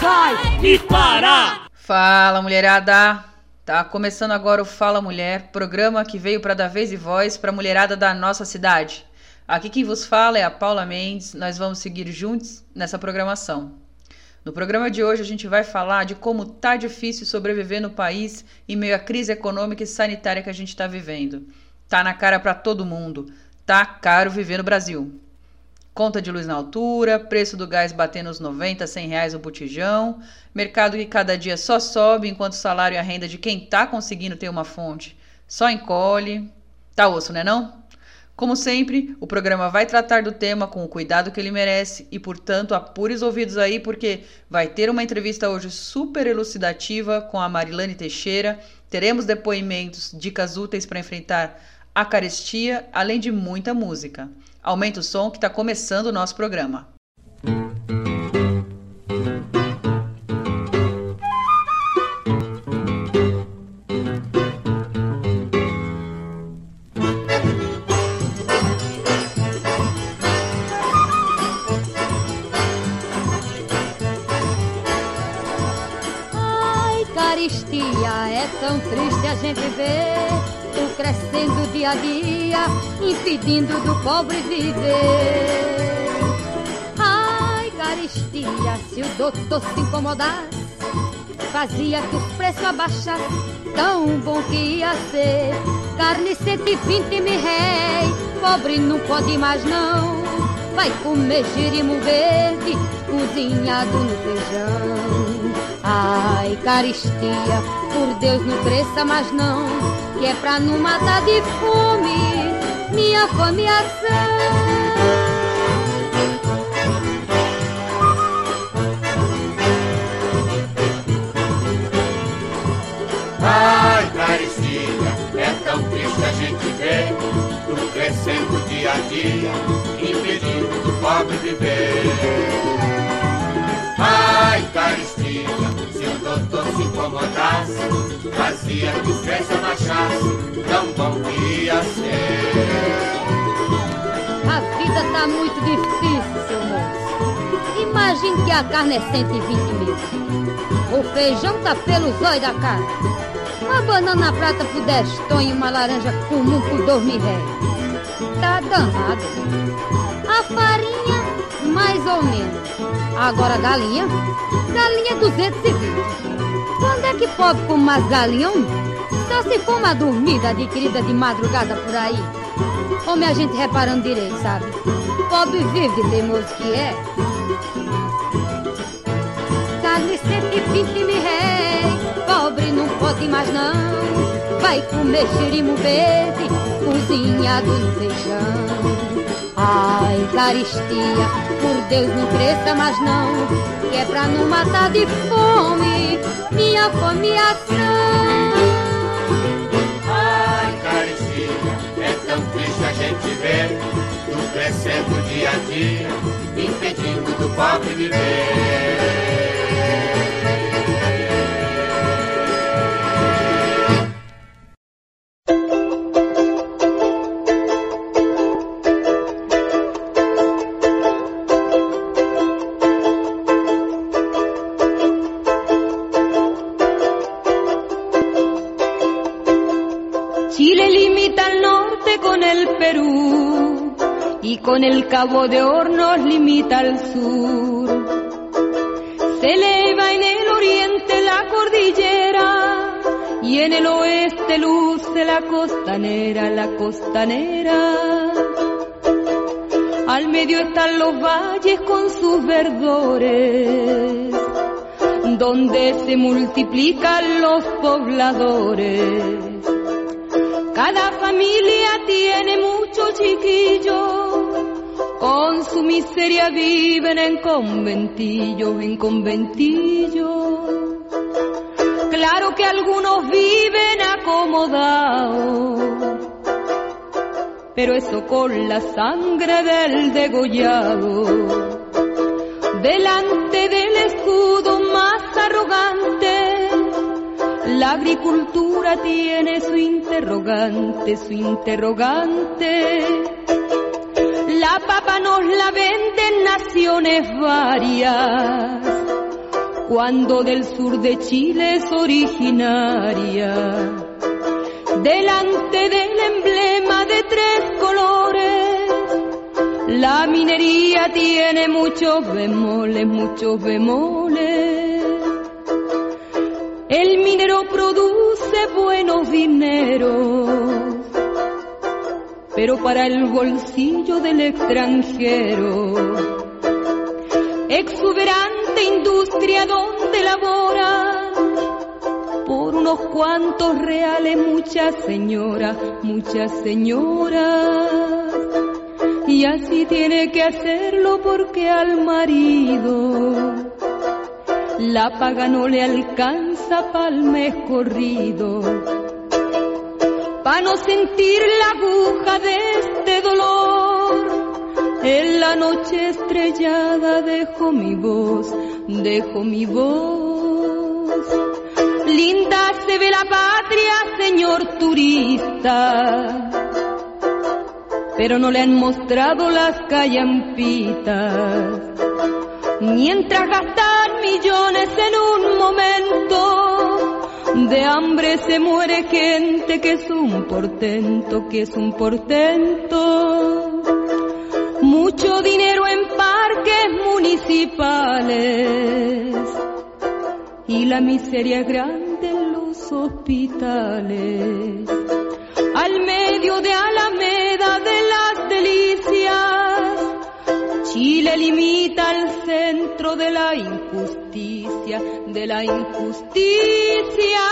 vai Me parar! Fala, mulherada! Tá começando agora o Fala Mulher, programa que veio para dar vez e voz para a mulherada da nossa cidade. Aqui quem vos fala é a Paula Mendes, nós vamos seguir juntos nessa programação. No programa de hoje a gente vai falar de como tá difícil sobreviver no país em meio à crise econômica e sanitária que a gente está vivendo. Tá na cara para todo mundo. Tá caro viver no Brasil. Conta de luz na altura, preço do gás batendo os 90, 100 reais o botijão, mercado que cada dia só sobe enquanto o salário e a renda de quem tá conseguindo ter uma fonte só encolhe. Tá osso, né não? Como sempre, o programa vai tratar do tema com o cuidado que ele merece e, portanto, apure os ouvidos aí porque vai ter uma entrevista hoje super elucidativa com a Marilane Teixeira, teremos depoimentos, dicas úteis para enfrentar a carestia, além de muita música. Aumenta o som que está começando o nosso programa. Ai, caristia, é tão triste a gente ver crescendo dia a dia, impedindo do pobre viver. Ai, caristia, se o doutor se incomodasse, fazia que os preços abaixassem, tão bom que ia ser. Carne 120 mil réis, pobre não pode mais não. Vai comer girimo verde, cozinhado no feijão. Ai, caristia, por Deus não cresça mais não, que é pra não matar de fome minha fameação. Ai, carecia, é tão triste a gente ver tudo crescendo dia a dia, impedindo do pobre viver. Ai, caristia, doutor se incomodasse, fazia que o preço abaixasse, tão bom que ia ser. A vida tá muito difícil, seu moço. Imagine que a carne é 120 mil. O feijão tá pelo zóio da cara. Uma banana prata por 10 tons e uma laranja comum por 2 mil réis. Tá danado. A farinha, mais ou menos. Agora a galinha, galinha 220. Quando é que pobre come mais galinha? Só se for uma dormida adquirida de madrugada por aí. Homem, a gente reparando direito, sabe? Pobre vive de teimoso que é. Carne 120 mil réis, pobre não pode mais não. Vai comer xirimo verde, cozinhado no feijão. Ai, caristia, por Deus não cresça mais não, que é pra não matar de fome minha fameação. Ai, carecia, é tão triste a gente ver tudo crescendo dia a dia, impedindo do pobre viver. Cabo de Hornos limita al sur. Se eleva en el oriente la cordillera y en el oeste luce la costanera, la costanera. Al medio están los valles con sus verdores, donde se multiplican los pobladores. Cada familia tiene muchos chiquillos, con su miseria viven en conventillos, en conventillos. Claro que algunos viven acomodados, pero eso con la sangre del degollado delante del escudo más arrogante. La agricultura tiene su interrogante, su interrogante. La papa nos la venden naciones varias, cuando del sur de Chile es originaria. Delante del emblema de tres colores la minería tiene muchos bemoles, muchos bemoles. El minero produce buenos dineros, pero para el bolsillo del extranjero. Exuberante industria donde labora por unos cuantos reales muchas señoras, muchas señoras y así tiene que hacerlo porque al marido la paga no le alcanza pa'l mes corrido. Pa' no sentir la aguja de este dolor, en la noche estrellada dejo mi voz, dejo mi voz. Linda se ve la patria, señor turista pero no le han mostrado las callampitas. Mientras gastar millones en un momento, de hambre se muere gente que es un portento, que es un portento. Mucho dinero en parques municipales y la miseria grande en los hospitales. Al medio de Alameda Chile limita al centro de la injusticia, de la injusticia.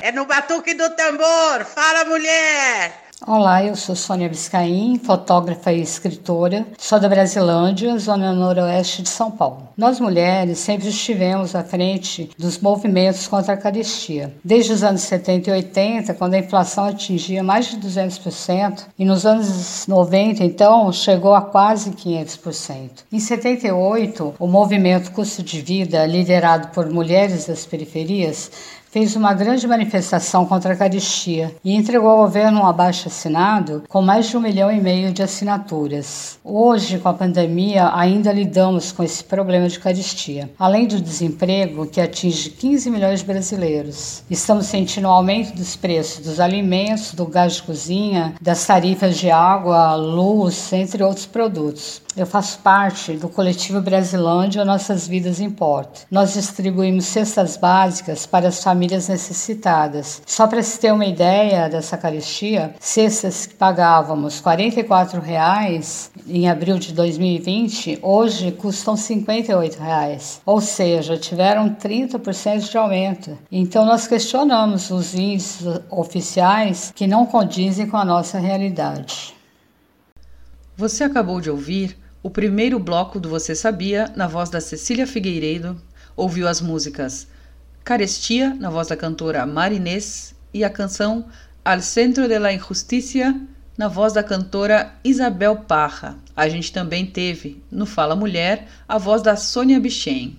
É no batuque do tambor. Fala, mulher! Olá, eu sou Sônia Biscaim, fotógrafa e escritora. Sou da Brasilândia, zona noroeste de São Paulo. Nós mulheres sempre estivemos à frente dos movimentos contra a carestia. Desde os anos 70 e 80, quando a inflação atingia mais de 200%, e nos anos 90, então, chegou a quase 500%. Em 78, o movimento Custo de Vida, liderado por mulheres das periferias, fez uma grande manifestação contra a caristia e entregou ao governo um abaixo assinado com mais de um milhão e meio de assinaturas. Hoje, com a pandemia, ainda lidamos com esse problema de caristia. Além do desemprego, que atinge 15 milhões de brasileiros, estamos sentindo o um aumento dos preços dos alimentos, do gás de cozinha, das tarifas de água, luz, entre outros produtos. Eu faço parte do coletivo Brasilândia Nossas Vidas Importam. Nós distribuímos cestas básicas para as famílias necessitadas. Só para se ter uma ideia dessa carestia, cestas que pagávamos 44 reais em abril de 2020, hoje custam 58 reais. Ou seja, tiveram 30% de aumento. Então nós questionamos os índices oficiais que não condizem com a nossa realidade. Você acabou de ouvir o primeiro bloco do Você Sabia, na voz da Cecília Figueiredo, ouviu as músicas Carestia, na voz da cantora Marinês, e a canção Al Centro de la Injusticia, na voz da cantora Isabel Parra. A gente também teve, no Fala Mulher, a voz da Sônia Bichen.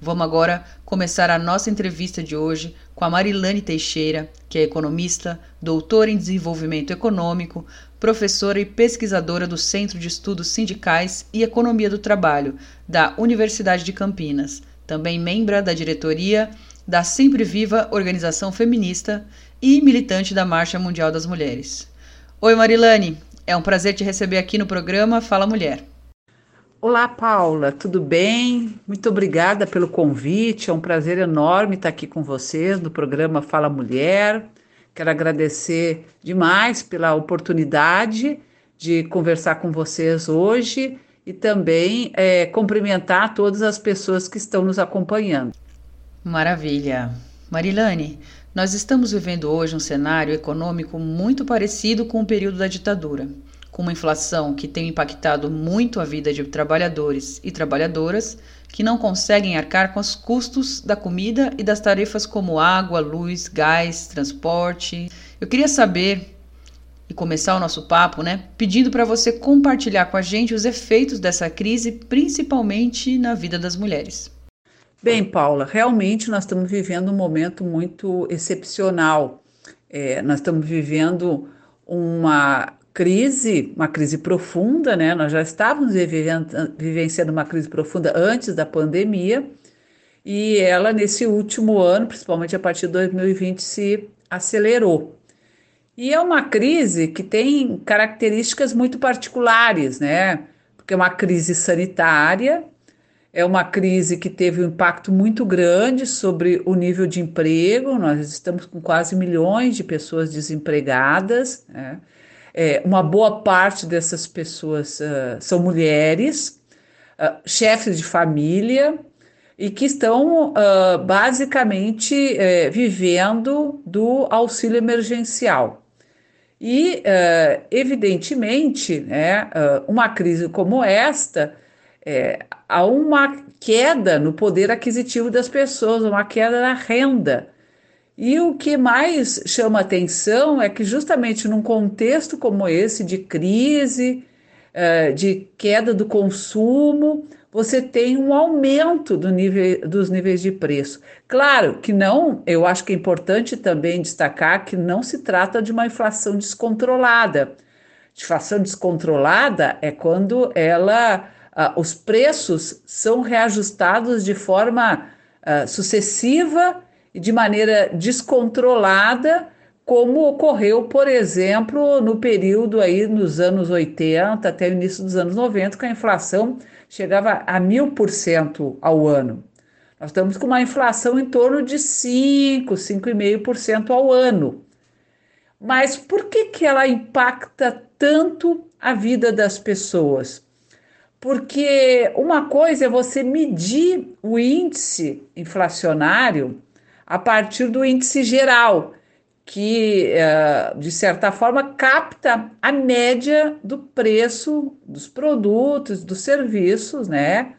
Vamos agora começar a nossa entrevista de hoje com a Marilane Teixeira, que é economista, doutora em desenvolvimento econômico, professora e pesquisadora do Centro de Estudos Sindicais e Economia do Trabalho da Universidade de Campinas, também membra da diretoria da Sempre Viva Organização Feminista e militante da Marcha Mundial das Mulheres. Oi, Marilane, é um prazer te receber aqui no programa Fala Mulher. Olá, Paula, tudo bem? Muito obrigada pelo convite. É um prazer enorme estar aqui com vocês no programa Fala Mulher. Quero agradecer demais pela oportunidade de conversar com vocês hoje e também é, cumprimentar todas as pessoas que estão nos acompanhando. Maravilha. Marilane, nós estamos vivendo hoje um cenário econômico muito parecido com o período da ditadura, com uma inflação que tem impactado muito a vida de trabalhadores e trabalhadoras que não conseguem arcar com os custos da comida e das tarefas como água, luz, gás, transporte. Eu queria saber e começar o nosso papo, né, pedindo para você compartilhar com a gente os efeitos dessa crise, principalmente na vida das mulheres. Bem, Paula, realmente nós estamos vivendo um momento muito excepcional. É, nós estamos vivendo uma crise, uma crise profunda, né? Nós já estávamos vivenciando uma crise profunda antes da pandemia e ela, nesse último ano, principalmente a partir de 2020, se acelerou. E é uma crise que tem características muito particulares, né? Porque é uma crise sanitária, é uma crise que teve um impacto muito grande sobre o nível de emprego. Nós estamos com quase milhões de pessoas desempregadas. Né? É, uma boa parte dessas pessoas uh, são mulheres, uh, chefes de família, e que estão uh, basicamente uh, vivendo do auxílio emergencial. E, evidentemente, né, uma crise como esta, é, há uma queda no poder aquisitivo das pessoas, uma queda na renda. E o que mais chama atenção é que, justamente num contexto como esse, de crise, uh, de queda do consumo, você tem um aumento do nível, dos níveis de preço. Claro que não, eu acho que é importante também destacar que não se trata de uma inflação descontrolada. Inflação descontrolada é quando ela, uh, os preços são reajustados de forma uh, sucessiva e de maneira descontrolada, como ocorreu, por exemplo, no período aí nos anos 80 até o início dos anos 90, com a inflação chegava a mil por cento ao ano. Nós estamos com uma inflação em torno de 5, 5,5% ao ano. Mas por que, que ela impacta tanto a vida das pessoas? Porque uma coisa é você medir o índice inflacionário a partir do índice geral, que, eh, de certa forma, capta a média do preço dos produtos, dos serviços, né?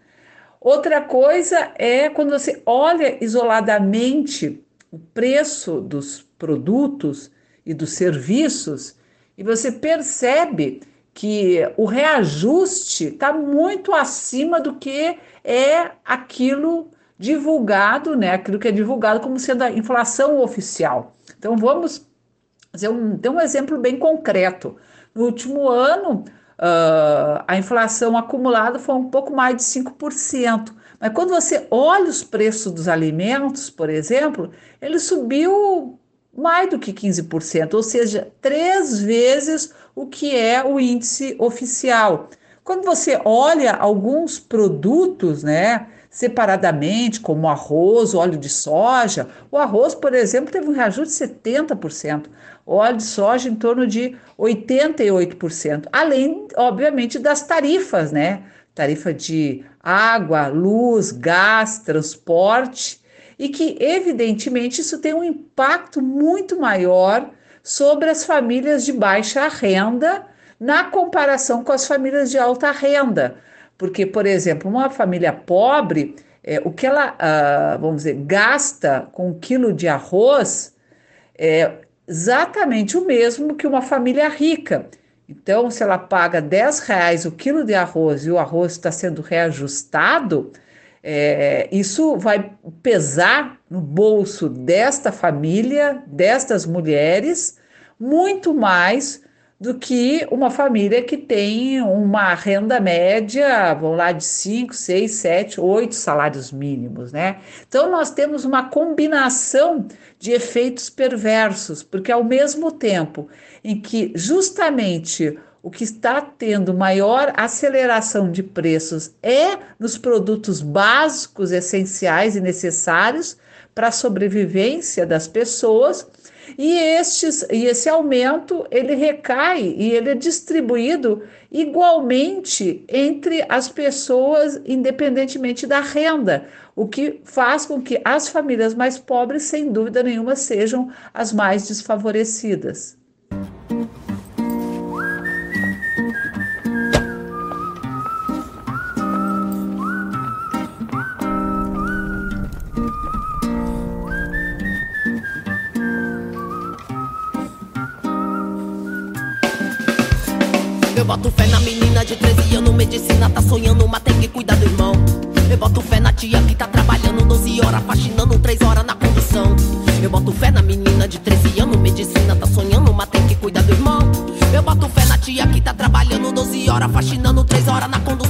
Outra coisa é quando você olha isoladamente o preço dos produtos e dos serviços e você percebe que o reajuste está muito acima do que é aquilo divulgado, né? Aquilo que é divulgado como sendo a inflação oficial. Então vamos fazer um, ter um exemplo bem concreto. No último ano, uh, a inflação acumulada foi um pouco mais de 5%. Mas quando você olha os preços dos alimentos, por exemplo, ele subiu mais do que 15%, ou seja, três vezes o que é o índice oficial. Quando você olha alguns produtos, né, separadamente, como arroz, óleo de soja. O arroz, por exemplo, teve um reajuste de 70%, o óleo de soja em torno de 88%, além, obviamente, das tarifas, né? Tarifa de água, luz, gás, transporte, e que, evidentemente, isso tem um impacto muito maior sobre as famílias de baixa renda na comparação com as famílias de alta renda porque, por exemplo, uma família pobre, é, o que ela, ah, vamos dizer, gasta com um quilo de arroz é exatamente o mesmo que uma família rica. Então, se ela paga 10 reais o quilo de arroz e o arroz está sendo reajustado, é, isso vai pesar no bolso desta família, destas mulheres, muito mais do que uma família que tem uma renda média, vamos lá, de 5, 6, 7, 8 salários mínimos, né? Então nós temos uma combinação de efeitos perversos, porque ao mesmo tempo em que justamente o que está tendo maior aceleração de preços é nos produtos básicos, essenciais e necessários para a sobrevivência das pessoas, E, estes, e esse aumento ele recai e ele é distribuído igualmente entre as pessoas, independentemente da renda, o que faz com que as famílias mais pobres, sem dúvida nenhuma, sejam as mais desfavorecidas. Eu boto fé na menina de 13 anos, medicina tá sonhando, mas tem que cuidar do irmão. Eu boto fé na tia que tá trabalhando 12 horas, faxinando 3 horas na condução. Eu boto fé na menina de 13 anos, medicina tá sonhando, mas tem que cuidar do irmão. Eu boto fé na tia que tá trabalhando 12 horas, faxinando 3 horas na condução.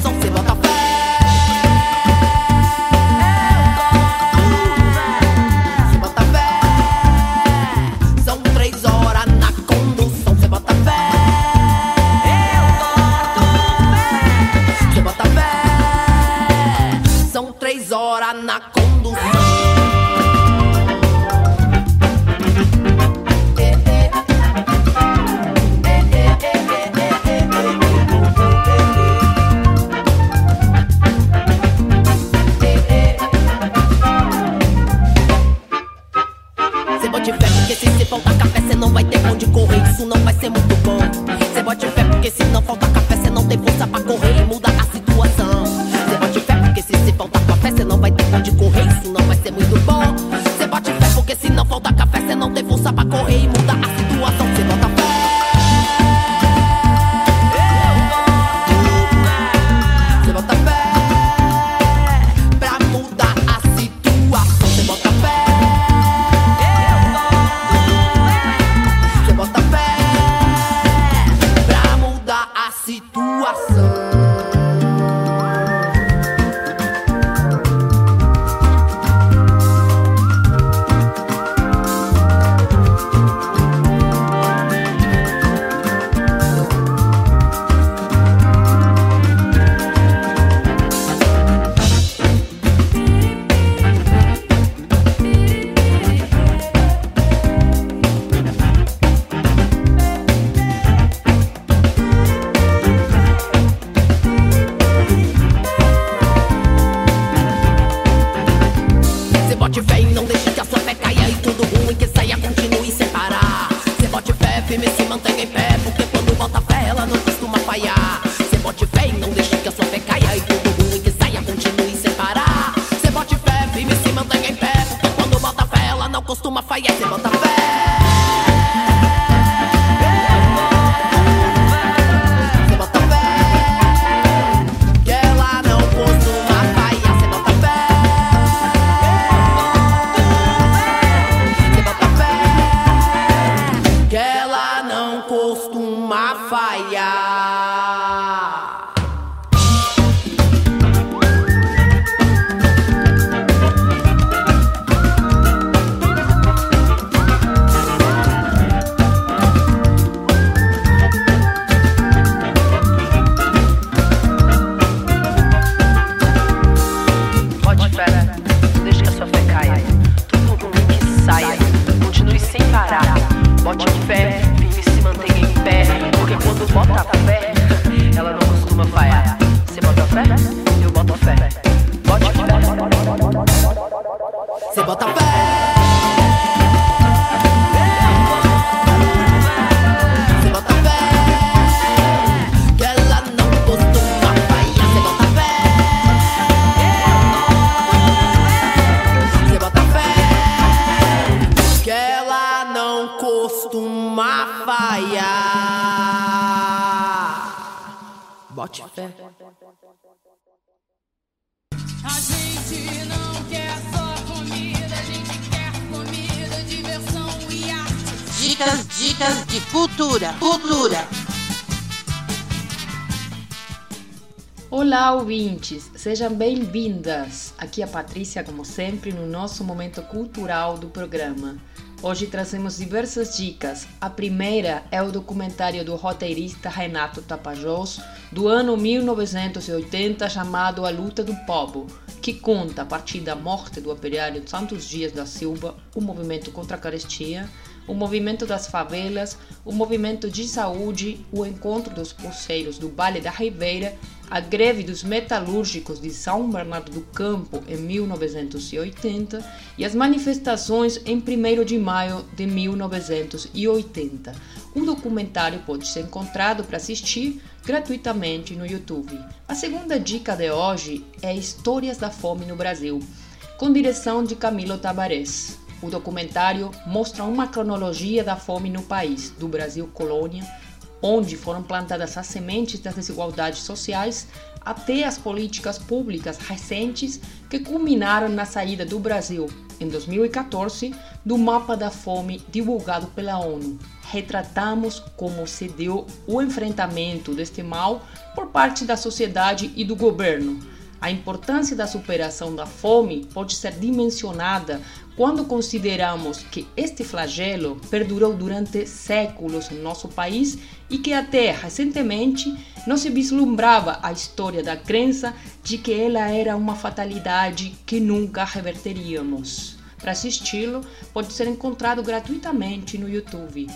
Você Dicas, dicas de cultura, cultura. Olá, ouvintes! Sejam bem-vindas! Aqui é a Patrícia, como sempre, no nosso momento cultural do programa. Hoje trazemos diversas dicas. A primeira é o documentário do roteirista Renato Tapajós, do ano 1980, chamado A Luta do Povo, que conta, a partir da morte do operário Santos Dias da Silva, o movimento contra a carestia, o movimento das favelas, o movimento de saúde, o encontro dos pulseiros do Vale da Ribeira, a greve dos metalúrgicos de São Bernardo do Campo em 1980 e as manifestações em 1 de maio de 1980. O documentário pode ser encontrado para assistir gratuitamente no YouTube. A segunda dica de hoje é Histórias da Fome no Brasil, com direção de Camilo Tabarés. O documentário mostra uma cronologia da fome no país, do Brasil colônia, onde foram plantadas as sementes das desigualdades sociais, até as políticas públicas recentes que culminaram na saída do Brasil, em 2014, do mapa da fome divulgado pela ONU. Retratamos como se deu o enfrentamento deste mal por parte da sociedade e do governo a importância da superação da fome pode ser dimensionada quando consideramos que este flagelo perdurou durante séculos no nosso país e que até recentemente não se vislumbrava a história da crença de que ela era uma fatalidade que nunca reverteríamos. Para assisti-lo, pode ser encontrado gratuitamente no YouTube.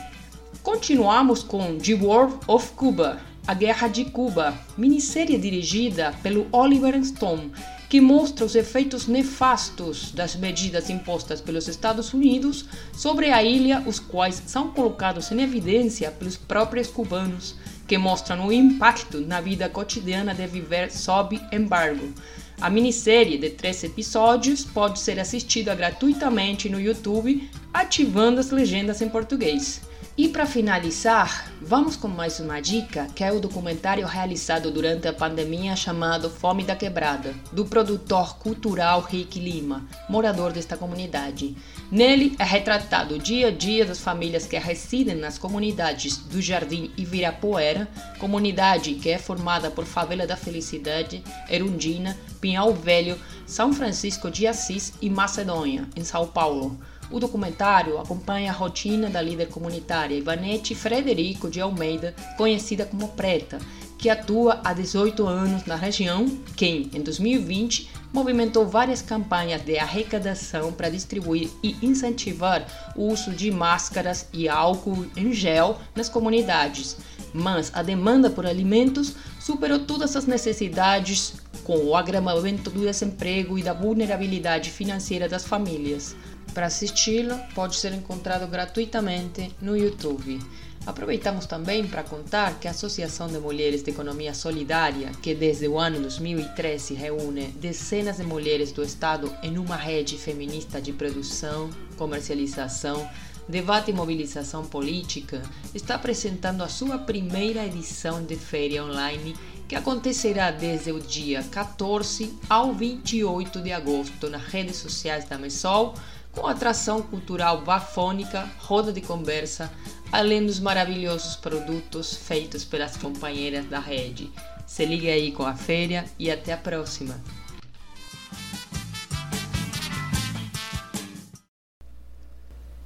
Continuamos com The War of Cuba, a Guerra de Cuba, minissérie dirigida pelo Oliver Stone, que mostra os efeitos nefastos das medidas impostas pelos Estados Unidos sobre a ilha, os quais são colocados em evidência pelos próprios cubanos, que mostram o impacto na vida cotidiana de viver sob embargo. A minissérie de três episódios pode ser assistida gratuitamente no YouTube, ativando as legendas em português. E para finalizar, vamos com mais uma dica, que é o documentário realizado durante a pandemia chamado Fome da Quebrada, do produtor cultural Rick Lima, morador desta comunidade. Nele é retratado o dia a dia das famílias que residem nas comunidades do Jardim Ibirapuera, comunidade que é formada por Favela da Felicidade, Erundina, Pinhal Velho, São Francisco de Assis e Macedônia, em São Paulo. O documentário acompanha a rotina da líder comunitária Ivanete Frederico de Almeida, conhecida como Preta, que atua há 18 anos na região, quem, em 2020, movimentou várias campanhas de arrecadação para distribuir e incentivar o uso de máscaras e álcool em gel nas comunidades. Mas a demanda por alimentos superou todas as necessidades com o agravamento do desemprego e da vulnerabilidade financeira das famílias. Para assisti-lo, pode ser encontrado gratuitamente no YouTube. Aproveitamos também para contar que a Associação de Mulheres de Economia Solidária, que desde o ano 2013 reúne dezenas de mulheres do Estado em uma rede feminista de produção, comercialização, debate e mobilização política, está apresentando a sua primeira edição de feira online que acontecerá desde o dia 14 ao 28 de agosto nas redes sociais da MESOL com atração cultural bafônica, roda de conversa, além dos maravilhosos produtos feitos pelas companheiras da rede. Se liga aí com a feira e até a próxima!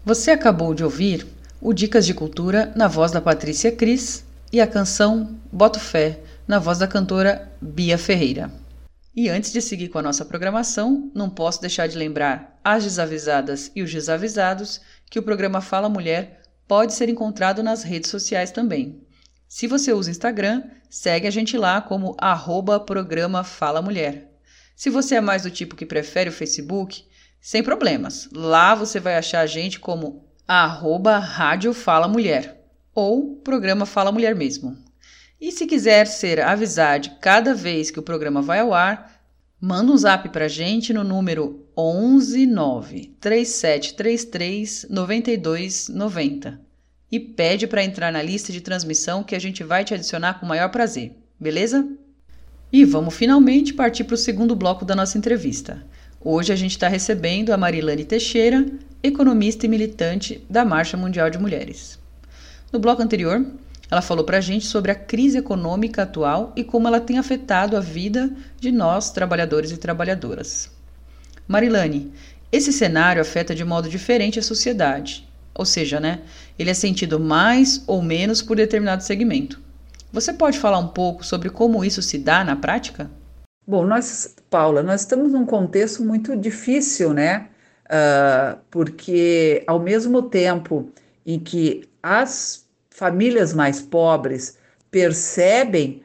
Você acabou de ouvir o Dicas de Cultura na voz da Patrícia Cris e a canção Boto Fé na voz da cantora Bia Ferreira. E antes de seguir com a nossa programação, não posso deixar de lembrar as desavisadas e os desavisados que o programa Fala Mulher pode ser encontrado nas redes sociais também. Se você usa Instagram, segue a gente lá como arroba programa Fala Mulher. Se você é mais do tipo que prefere o Facebook, sem problemas. Lá você vai achar a gente como arroba Rádio Fala Mulher ou programa Fala Mulher mesmo. E se quiser ser avisado cada vez que o programa vai ao ar, manda um zap pra gente no número 119 3733 9290 e pede para entrar na lista de transmissão que a gente vai te adicionar com o maior prazer, beleza? E vamos finalmente partir para o segundo bloco da nossa entrevista. Hoje a gente está recebendo a Marilane Teixeira, economista e militante da Marcha Mundial de Mulheres. No bloco anterior, ela falou para a gente sobre a crise econômica atual e como ela tem afetado a vida de nós, trabalhadores e trabalhadoras. Marilane, esse cenário afeta de modo diferente a sociedade, ou seja, né, ele é sentido mais ou menos por determinado segmento. Você pode falar um pouco sobre como isso se dá na prática? Bom, nós, Paula, nós estamos num contexto muito difícil, né? Uh, porque ao mesmo tempo em que as famílias mais pobres percebem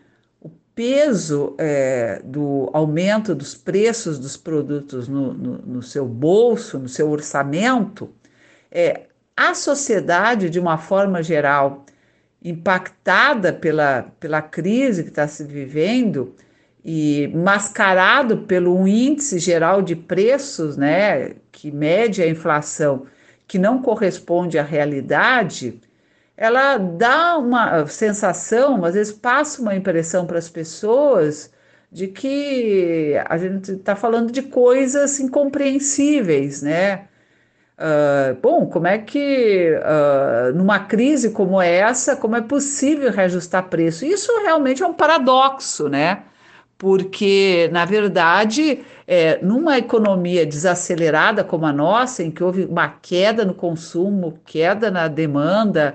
peso é, do aumento dos preços dos produtos no, no, no seu bolso, no seu orçamento, é, a sociedade, de uma forma geral, impactada pela, pela crise que está se vivendo e mascarado pelo índice geral de preços, né, que mede a inflação, que não corresponde à realidade, ela dá uma sensação, às vezes passa uma impressão para as pessoas de que a gente está falando de coisas incompreensíveis, né? Uh, bom, como é que uh, numa crise como essa, como é possível reajustar preço? Isso realmente é um paradoxo, né? Porque, na verdade, é, numa economia desacelerada como a nossa, em que houve uma queda no consumo, queda na demanda,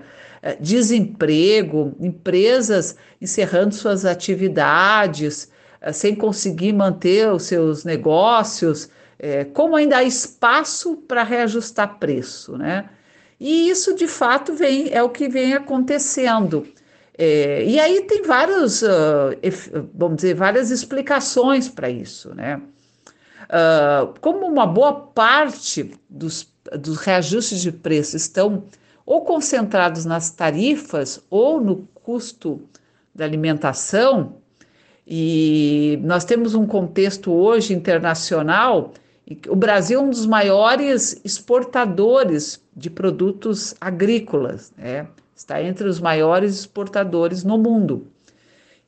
desemprego, empresas encerrando suas atividades, é, sem conseguir manter os seus negócios, é, como ainda há espaço para reajustar preço, né? E isso de fato vem é o que vem acontecendo. É, e aí tem vários, uh, vamos dizer, várias explicações para isso, né? Uh, como uma boa parte dos, dos reajustes de preço estão ou concentrados nas tarifas ou no custo da alimentação, e nós temos um contexto hoje internacional o Brasil é um dos maiores exportadores de produtos agrícolas, né? está entre os maiores exportadores no mundo.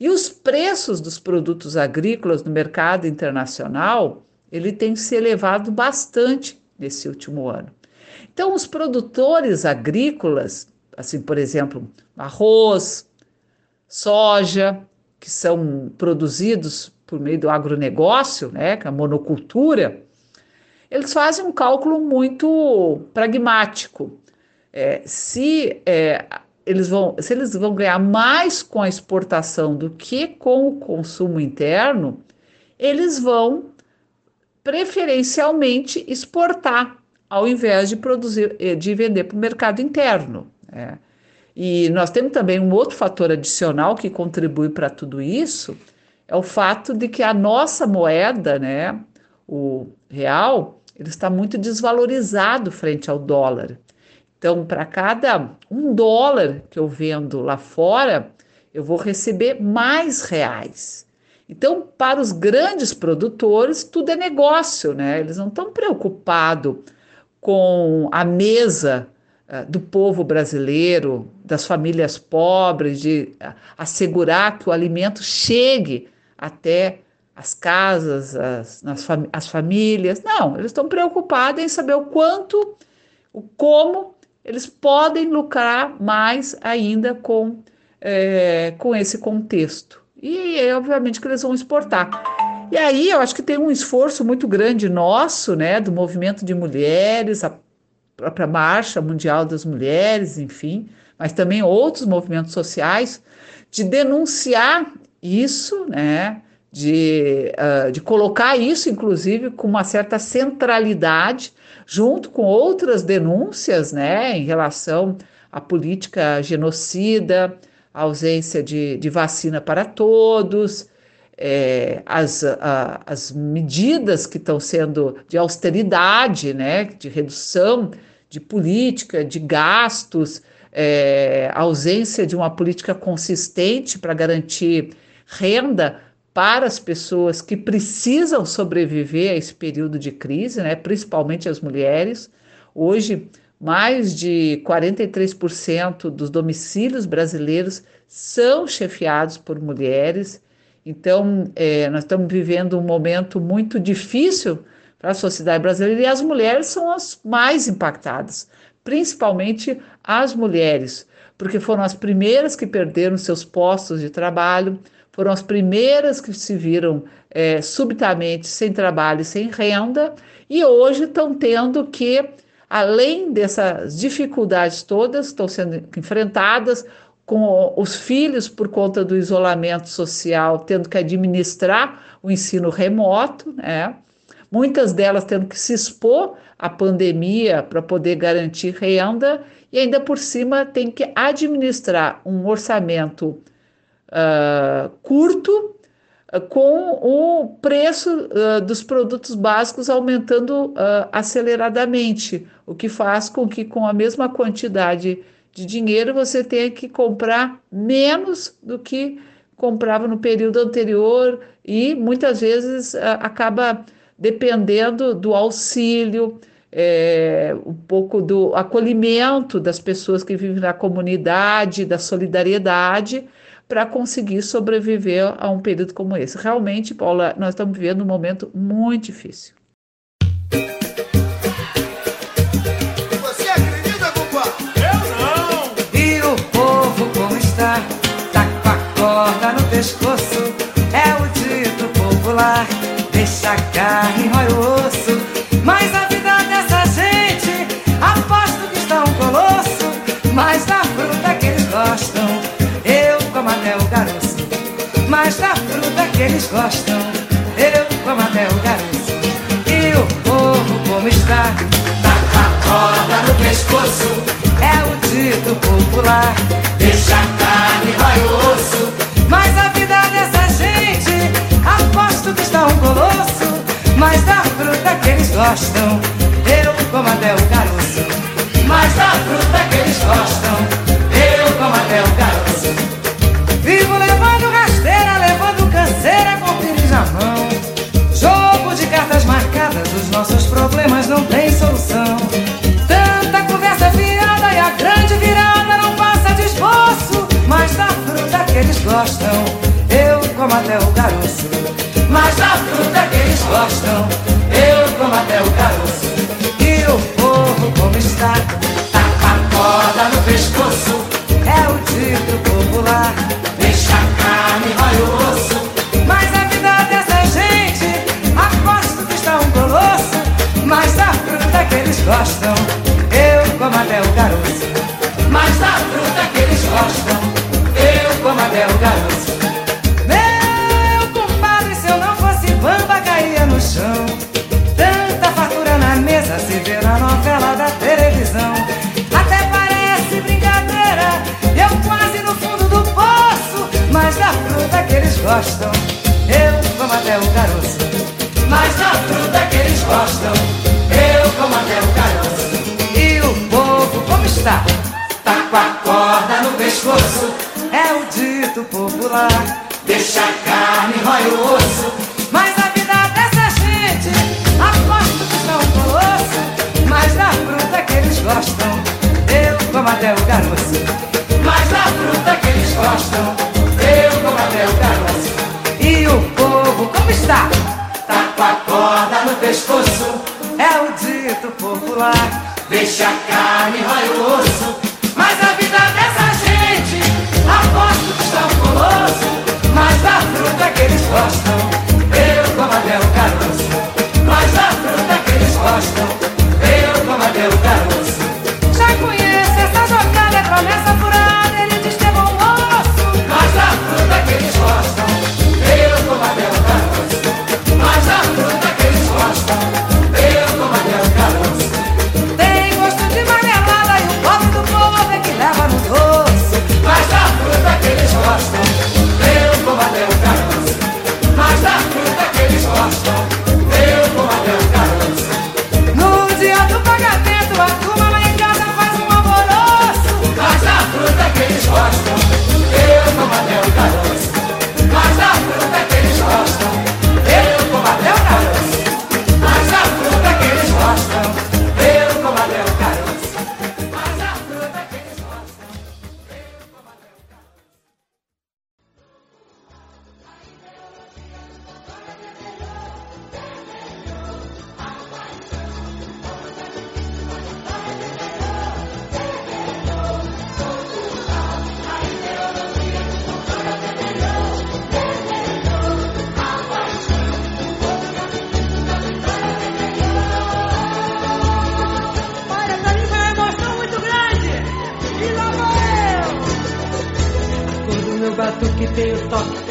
E os preços dos produtos agrícolas no mercado internacional, ele tem se elevado bastante nesse último ano. Então, os produtores agrícolas, assim, por exemplo, arroz, soja, que são produzidos por meio do agronegócio, né, que é a monocultura, eles fazem um cálculo muito pragmático. É, se, é, eles vão, se eles vão ganhar mais com a exportação do que com o consumo interno, eles vão preferencialmente exportar, ao invés de produzir, eh, de vender para o mercado interno. Né? E nós temos também um outro fator adicional que contribui para tudo isso, é o fato de que a nossa moeda, né, o real, ele está muito desvalorizado frente ao dólar. Então, para cada um dólar que eu vendo lá fora, eu vou receber mais reais. Então, para os grandes produtores, tudo é negócio, né? Eles não estão preocupados com a mesa uh, do povo brasileiro, das famílias pobres, de uh, assegurar que o alimento chegue até as casas, as, fam as famílias. Não, eles estão preocupados em saber o quanto, o como eles podem lucrar mais ainda com, é, com esse contexto. E obviamente que eles vão exportar. E aí eu acho que tem um esforço muito grande nosso, né, do movimento de mulheres, a própria Marcha Mundial das Mulheres, enfim, mas também outros movimentos sociais, de denunciar isso, né, de, uh, de colocar isso, inclusive, com uma certa centralidade, junto com outras denúncias né, em relação à política genocida, ausência de, de vacina para todos, é, as, a, as medidas que estão sendo de austeridade, né, de redução de política, de gastos, é, ausência de uma política consistente para garantir renda para as pessoas que precisam sobreviver a esse período de crise, né, principalmente as mulheres. Hoje, mais de 43% dos domicílios brasileiros são chefiados por mulheres. Então, é, nós estamos vivendo um momento muito difícil para a sociedade brasileira e as mulheres são as mais impactadas, principalmente as mulheres, porque foram as primeiras que perderam seus postos de trabalho, foram as primeiras que se viram é, subitamente sem trabalho e sem renda, e hoje estão tendo que, além dessas dificuldades todas estão sendo enfrentadas, com os filhos por conta do isolamento social, tendo que administrar o ensino remoto, né? muitas delas tendo que se expor à pandemia para poder garantir renda, e ainda por cima tem que administrar um orçamento uh, curto uh, com o preço uh, dos produtos básicos aumentando aceleradamente, o que faz com que com a mesma quantidade de dinheiro você tenha que comprar menos do que comprava no período anterior e muitas vezes acaba dependendo do auxílio, é, um pouco do acolhimento das pessoas que vivem na comunidade, da solidariedade, para conseguir sobreviver a um período como esse. Realmente, Paula, nós estamos vivendo um momento muito difícil. Pescoço, é o dito popular. Deixa a carne, rói o osso, mas a vida dessa gente, aposto que está um colosso, mas da fruta que eles gostam, eu como até o garoto. Mas da fruta que eles gostam, eu como até o garoto. E o povo como está, tá com a corda no pescoço, é o dito popular. Deixa a carne, rói o osso, gostam, eu como até o caroço. Mas da fruta que eles gostam, eu como até o caroço. Vivo levando rasteira, levando canseira com pires na mão. Jogo de cartas marcadas, os nossos problemas não têm solução. Tanta conversa fiada e a grande virada não passa de esboço. Mas da fruta que eles gostam, eu como até o caroço. Mas da fruta que eles gostam, até o caroço. E o povo como está, tá com a corda no pescoço, é o dito popular. Deixa a carne, rói o osso. Mas a vida dessa gente, aposto que está um colosso. Mas da fruta que eles gostam, eu como até o caroço. Mas da fruta que eles gostam, eu como até o caroço. Gostam, eu como até o caroço. Mas da fruta que eles gostam, eu como até o caroço. E o povo como está? Tá com a corda no pescoço, é o dito popular. Deixa a carne, rói o osso. Mas a vida dessa gente, aposto que está um colosso. Mas da fruta que eles gostam, eu como até o caroço. Mas da fruta que eles gostam, está? Tá com a corda no pescoço, é o dito popular. Deixa a carne, rói o osso. Mas a vida dessa gente, aposto que está um colosso. Mas da fruta que eles gostam, eu como o caroço. Mas da fruta que eles gostam,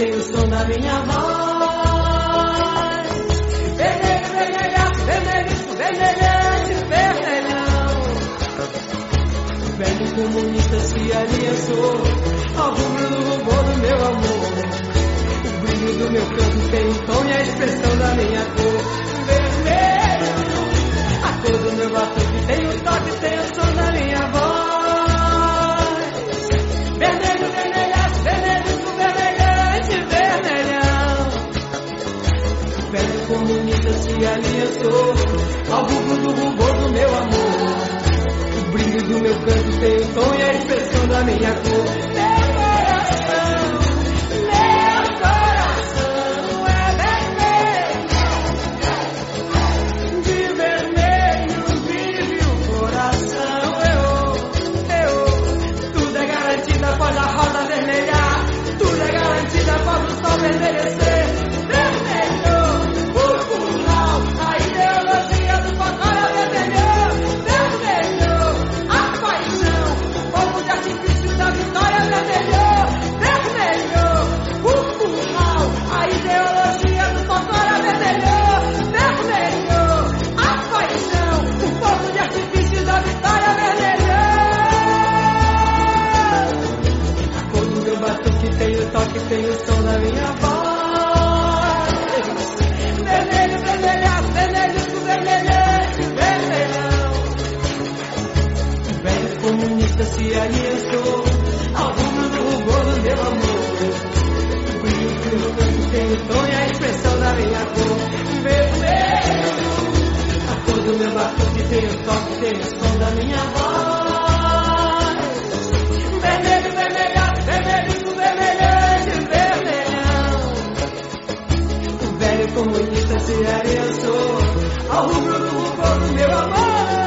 o tem o som da minha voz. Vermelho, vermelhisco, vermelhante, vermelhão. velho comunista se aliançou ao rubro do rubor do meu amor. O brilho do meu canto tem o tom e a expressão da minha cor. Vermelho, a cor do meu batuque tem o toque, tem o som da minha voz. Se aliançou ao rubro do rubor do meu amor. O brilho do meu canto tem o tom e a expressão da minha cor. Meu coração, meu coração é vermelho. De vermelho vive o coração. Eu, eu, tudo é garantido após a roda vermelhar. Tudo é garantido após o sol vermelhecer. Tem o som da minha voz. Vermelho, vermelhaço, vermelho com vermelhante, vermelhão. O velho comunista se aliançou ao rubro do rubor do meu amor. O brilho meu canto tem o tom e a expressão da minha cor. Vermelho, a cor do meu batuque tem o toque, tem o som da minha voz. Comunista se aliançou ao rubro do do meu amor.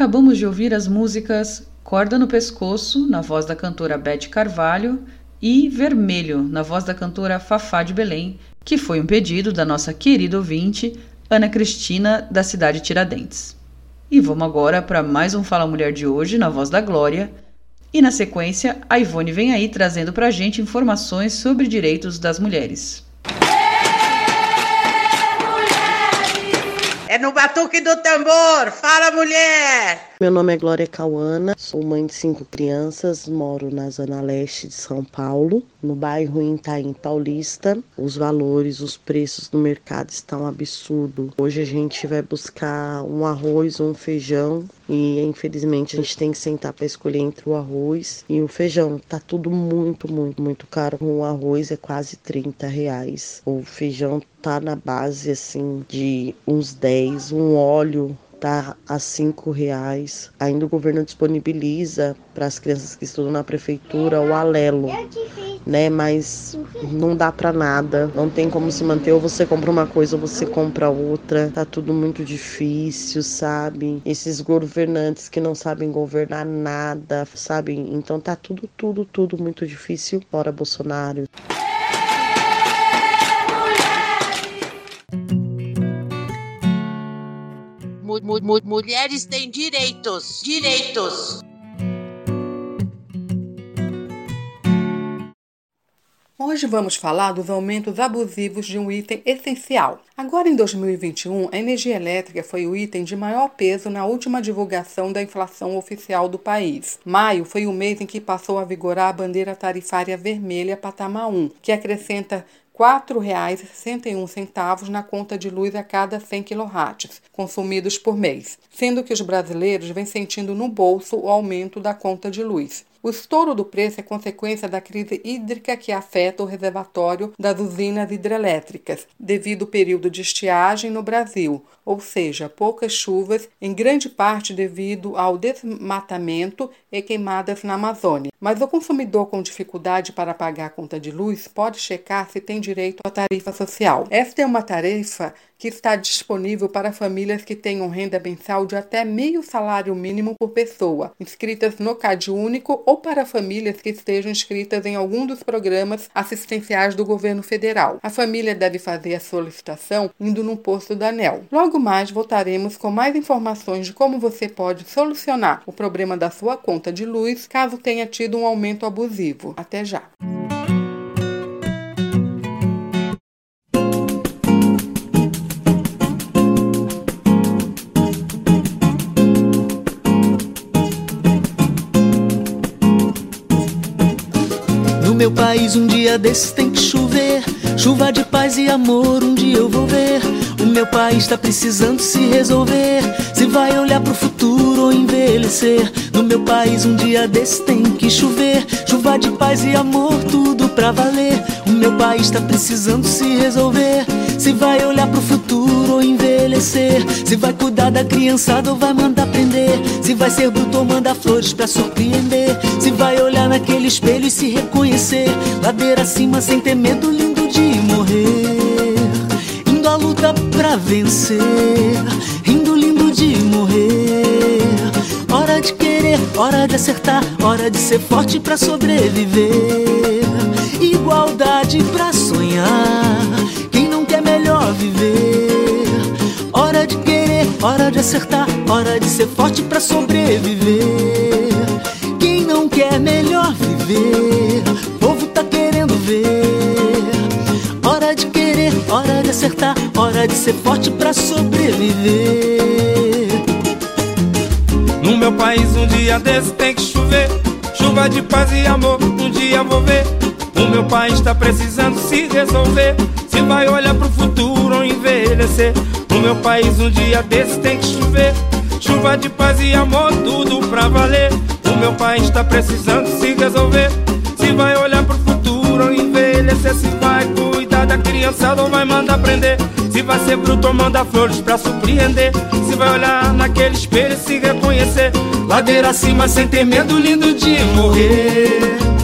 Acabamos de ouvir as músicas Corda no Pescoço, na voz da cantora Beth Carvalho, e Vermelho, na voz da cantora Fafá de Belém, que foi um pedido da nossa querida ouvinte, Ana Cristina, da cidade de Tiradentes. E vamos agora para mais um Fala Mulher de hoje, na voz da Glória. E na sequência, a Ivone vem aí trazendo para a gente informações sobre direitos das mulheres. No batuque do tambor. Fala, mulher! Meu nome é Glória Cauana, sou mãe de cinco crianças, moro na zona leste de São Paulo, no bairro Itaim Paulista. Os valores, os preços do mercado estão absurdos. Hoje a gente vai buscar um arroz um feijão e infelizmente a gente tem que sentar para escolher entre o arroz e o feijão. Tá tudo muito, muito, muito caro. Um arroz é quase 30 reais. O feijão tá na base assim de uns 10, um óleo tá a cinco reais. Ainda o governo disponibiliza para as crianças que estudam na prefeitura o alelo, né? Mas não dá para nada, não tem como se manter. Ou você compra uma coisa ou você compra outra. Tá tudo muito difícil, sabe? Esses governantes que não sabem governar nada, sabe? Então tá tudo, tudo, tudo muito difícil. Fora Bolsonaro. Mu- mu- mu- mulheres têm direitos. Direitos. Hoje vamos falar dos aumentos abusivos de um item essencial. Agora em 2021, a energia elétrica foi o item de maior peso na última divulgação da inflação oficial do país. Maio foi o mês em que passou a vigorar a bandeira tarifária vermelha patamar 1, que acrescenta R$ 4,61 na conta de luz a cada 100 kW consumidos por mês, sendo que os brasileiros vêm sentindo no bolso o aumento da conta de luz. O estouro do preço é consequência da crise hídrica que afeta o reservatório das usinas hidrelétricas, devido ao período de estiagem no Brasil, ou seja, poucas chuvas, em grande parte devido ao desmatamento e queimadas na Amazônia. Mas o consumidor com dificuldade para pagar a conta de luz pode checar se tem direito à tarifa social. Esta é uma tarifa que está disponível para famílias que tenham renda mensal de até meio salário mínimo por pessoa, inscritas no CAD Único ou para famílias que estejam inscritas em algum dos programas assistenciais do governo federal. A família deve fazer a solicitação indo no posto da ANEL. Logo mais voltaremos com mais informações de como você pode solucionar o problema da sua conta de luz caso tenha tido um aumento abusivo. Até já! Meu país um dia desse tem que chover. Chuva de paz e amor, um dia eu vou ver. O meu país tá precisando se resolver. Se vai olhar pro futuro ou envelhecer. No meu país um dia desse tem que chover. Chuva de paz e amor, tudo pra valer. O meu país tá precisando se resolver Se vai olhar pro futuro ou envelhecer Se vai cuidar da criançada ou vai mandar prender Se vai ser bruto ou mandar flores pra surpreender Se vai olhar naquele espelho e se reconhecer Ladeira acima sem ter medo, lindo de morrer Indo à luta pra vencer Indo lindo de morrer. Hora de querer, hora de acertar Hora de ser forte pra sobreviver. Igualdade pra sonhar hora de acertar Hora de ser forte pra sobreviver. Quem não quer melhor viver? O povo tá querendo ver. Hora de querer, hora de acertar Hora de ser forte pra sobreviver. No meu país um dia desse tem que chover. Chuva de paz e amor, um dia vou ver O meu país tá precisando se resolver Se vai olhar pro futuro ou envelhecer. No meu país um dia desse tem que chover Chuva de paz e amor, tudo pra valer. O meu país tá precisando se resolver Se vai olhar pro futuro ou envelhecer. Se vai cuidar da criançada ou vai mandar prender. Se vai ser bruto ou mandar flores pra surpreender. Se vai olhar naquele espelho e se reconhecer. Ladeira acima sem ter medo, lindo de morrer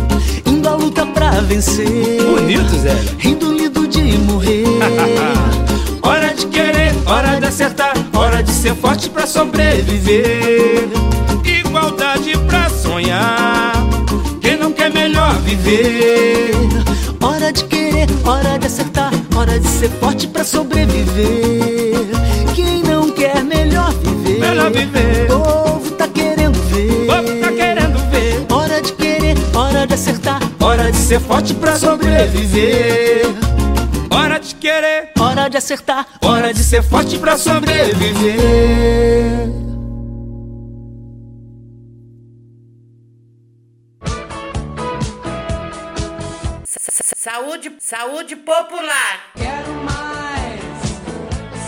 luta pra vencer. Bonito, Zé. Indo lindo de morrer. Hora de querer, hora de acertar Hora de ser forte pra sobreviver. Igualdade pra sonhar Quem não quer melhor viver? Hora de querer, hora de acertar Hora de ser forte pra sobreviver. Quem não quer melhor viver? Melhor viver ser forte pra sobreviver Hora de querer, hora de acertar Hora de ser forte pra sobreviver Saúde, saúde popular. Quero mais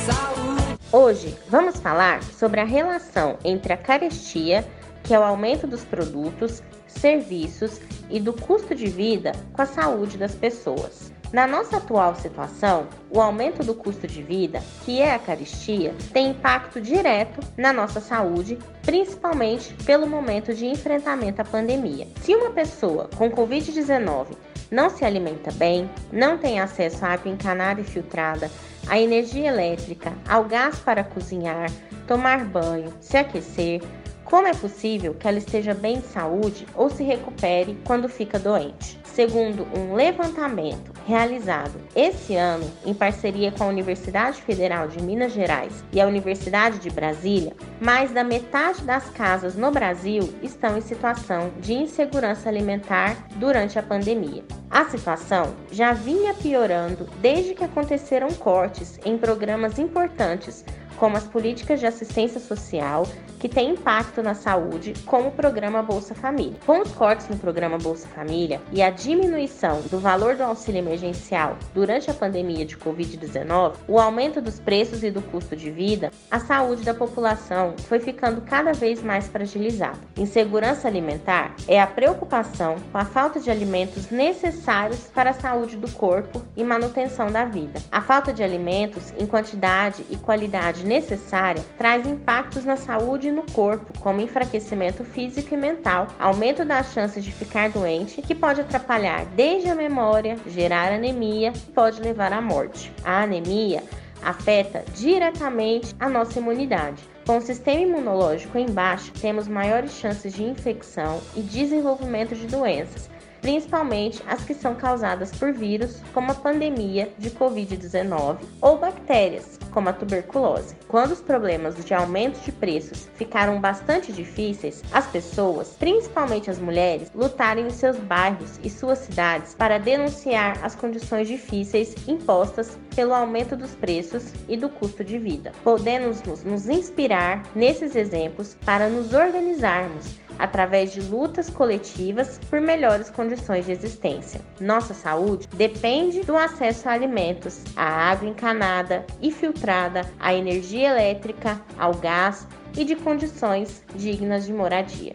saúde. Hoje vamos falar sobre a relação entre a carestia, que é o aumento dos produtos, serviços e do custo de vida com a saúde das pessoas. Na nossa atual situação, o aumento do custo de vida, que é a carestia, tem impacto direto na nossa saúde, principalmente pelo momento de enfrentamento à pandemia. Se uma pessoa com Covid-19 não se alimenta bem, não tem acesso à água encanada e filtrada, à energia elétrica, ao gás para cozinhar, tomar banho, se aquecer, como é possível que ela esteja bem de saúde ou se recupere quando fica doente? Segundo um levantamento realizado esse ano em parceria com a Universidade Federal de Minas Gerais e a Universidade de Brasília, mais da metade das casas no Brasil estão em situação de insegurança alimentar durante a pandemia. A situação já vinha piorando desde que aconteceram cortes em programas importantes como as políticas de assistência social que têm impacto na saúde, como o programa Bolsa Família. Com os cortes no programa Bolsa Família e a diminuição do valor do auxílio emergencial durante a pandemia de Covid-19, o aumento dos preços e do custo de vida, a saúde da população foi ficando cada vez mais fragilizada. Insegurança alimentar é a preocupação com a falta de alimentos necessários para a saúde do corpo e manutenção da vida. A falta de alimentos em quantidade e qualidade necessária traz impactos na saúde e no corpo, como enfraquecimento físico e mental, aumento das chances de ficar doente, que pode atrapalhar desde a memória, gerar anemia e pode levar à morte. A anemia afeta diretamente a nossa imunidade. Com o sistema imunológico em baixo, temos maiores chances de infecção e desenvolvimento de doenças, principalmente as que são causadas por vírus, como a pandemia de Covid-19, ou bactérias, como a tuberculose. Quando os problemas de aumento de preços ficaram bastante difíceis, as pessoas, principalmente as mulheres, lutaram em seus bairros e suas cidades para denunciar as condições difíceis impostas pelo aumento dos preços e do custo de vida. Podemos nos inspirar nesses exemplos para nos organizarmos através de lutas coletivas por melhores condições de existência. Nossa saúde depende do acesso a alimentos, à água encanada e filtrada, à energia elétrica, ao gás e de condições dignas de moradia.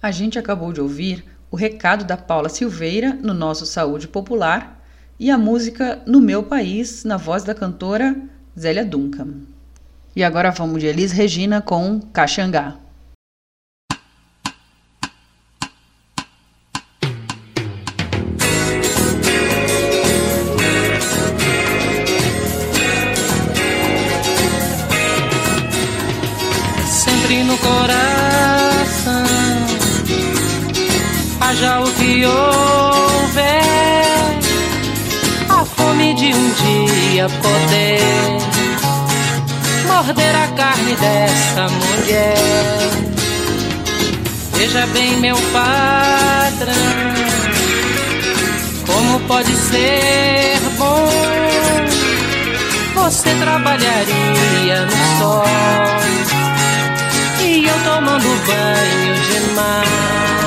A gente acabou de ouvir o recado da Paula Silveira no nosso Saúde Popular e a música No Meu País, na voz da cantora Zélia Duncan. E agora vamos de Elis Regina com Caxangá. Sempre no coração haja o que houver, a fome de um dia poder morder a carne dessa mulher. Veja bem, meu patrão, como pode ser bom. Você trabalharia no sol e eu tomando banho de mar.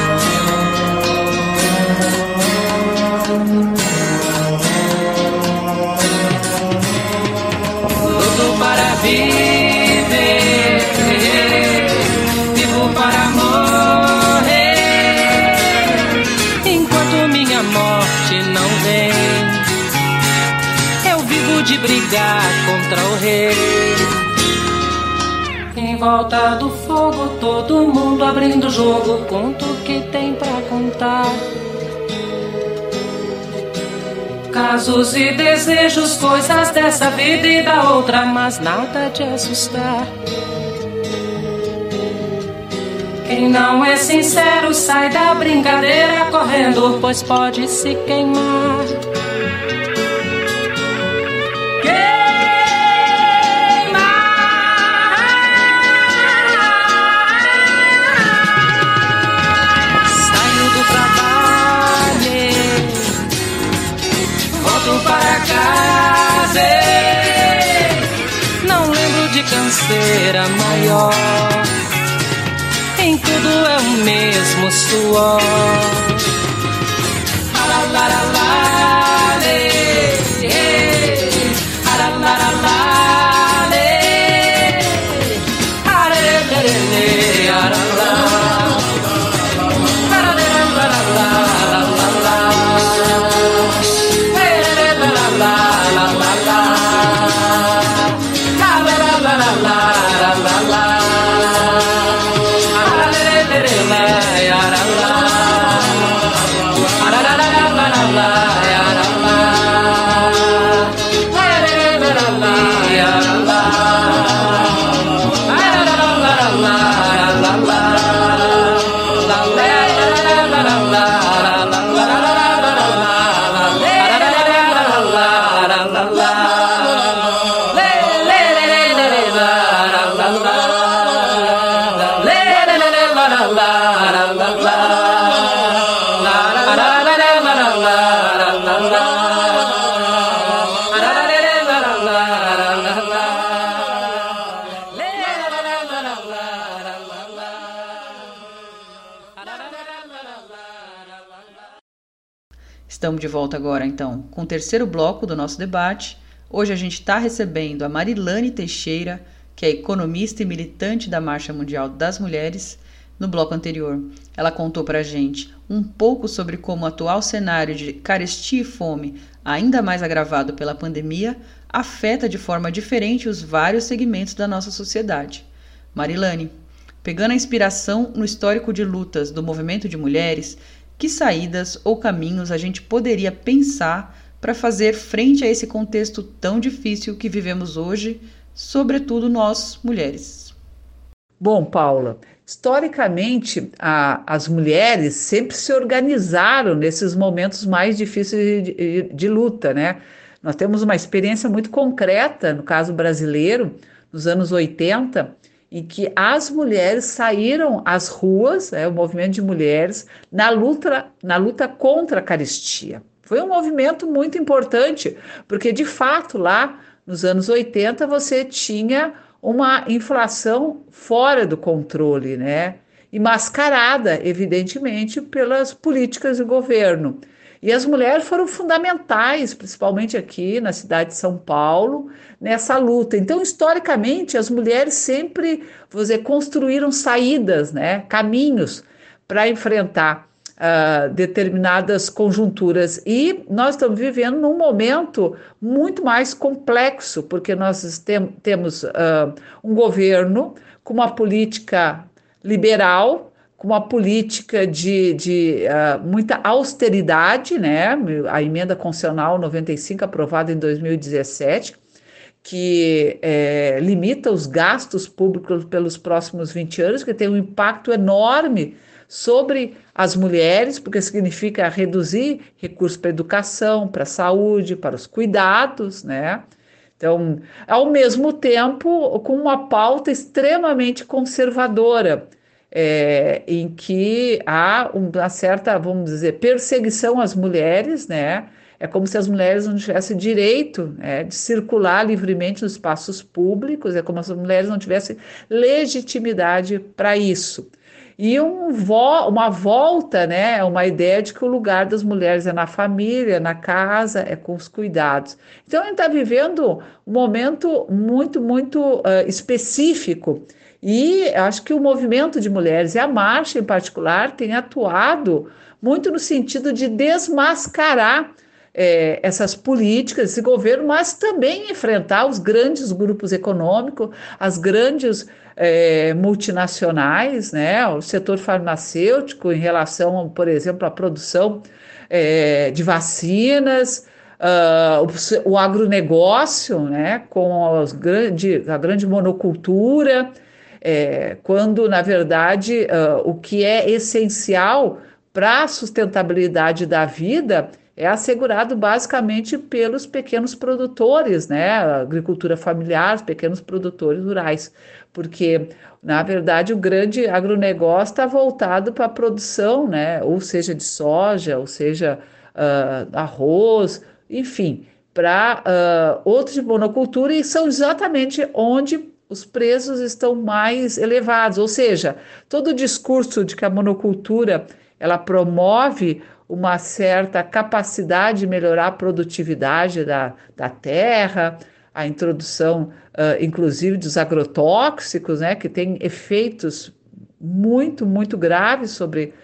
Viver, vivo para morrer. Enquanto minha morte não vem, eu vivo de brigar contra o rei. Em volta do fogo, todo mundo abrindo jogo, conta o que tem pra contar. Casos e desejos, coisas dessa vida e da outra, mas nada de assustar. Quem não é sincero sai da brincadeira correndo, pois pode se queimar. Canseira maior. Em tudo é o mesmo suor. Estamos de volta agora, então, com o terceiro bloco do nosso debate. Hoje a gente está recebendo a Marilane Teixeira, que é economista e militante da Marcha Mundial das Mulheres. No bloco anterior, ela contou para a gente um pouco sobre como o atual cenário de carestia e fome, ainda mais agravado pela pandemia, afeta de forma diferente os vários segmentos da nossa sociedade. Marilane, pegando a inspiração no histórico de lutas do movimento de mulheres, que saídas ou caminhos a gente poderia pensar para fazer frente a esse contexto tão difícil que vivemos hoje, sobretudo nós mulheres? Bom, Paula, historicamente a, as mulheres sempre se organizaram nesses momentos mais difíceis de, de, de luta, né? Nós temos uma experiência muito concreta, no caso brasileiro, nos anos 80, em que as mulheres saíram às ruas, é, o movimento de mulheres, na luta, na luta contra a carestia. Foi um movimento muito importante, porque de fato lá nos anos 80 você tinha uma inflação fora do controle, né? E mascarada, evidentemente, pelas políticas do governo. E as mulheres foram fundamentais, principalmente aqui na cidade de São Paulo, nessa luta. Então, historicamente, as mulheres sempre, vou dizer, construíram saídas, né, caminhos para enfrentar uh, determinadas conjunturas. E nós estamos vivendo num momento muito mais complexo, porque nós tem, temos uh, um governo com uma política liberal com uma política de, de uh, muita austeridade, né? A emenda constitucional 95, aprovada em 2017, que é, limita os gastos públicos pelos próximos 20 anos, que tem um impacto enorme sobre as mulheres, porque significa reduzir recursos para educação, para a saúde, para os cuidados, né? Então, ao mesmo tempo, com uma pauta extremamente conservadora é, em que há uma certa, vamos dizer, perseguição às mulheres, né? É como se as mulheres não tivessem direito né, de circular livremente nos espaços públicos, é como se as mulheres não tivessem legitimidade para isso. E um vo uma volta, né, uma ideia de que o lugar das mulheres é na família, na casa, é com os cuidados. Então, a gente está vivendo um momento muito, muito uh, específico e acho que o movimento de mulheres e a marcha em particular tem atuado muito no sentido de desmascarar é, essas políticas, esse governo, mas também enfrentar os grandes grupos econômicos, as grandes é, multinacionais, né, o setor farmacêutico em relação, por exemplo, à produção é, de vacinas, uh, o, o, agronegócio, né, com as grande, a grande monocultura, é, quando, na verdade, uh, o que é essencial para a sustentabilidade da vida é assegurado basicamente pelos pequenos produtores, né? Agricultura familiar, os pequenos produtores rurais, porque na verdade o grande agronegócio está voltado para a produção, né? Ou seja, de soja, ou seja, uh, arroz, enfim, para uh, outros de monocultura e são exatamente onde os preços estão mais elevados, ou seja, todo o discurso de que a monocultura ela promove uma certa capacidade de melhorar a produtividade da, da terra, a introdução, uh, inclusive, dos agrotóxicos, né, que tem efeitos muito, muito graves sobre,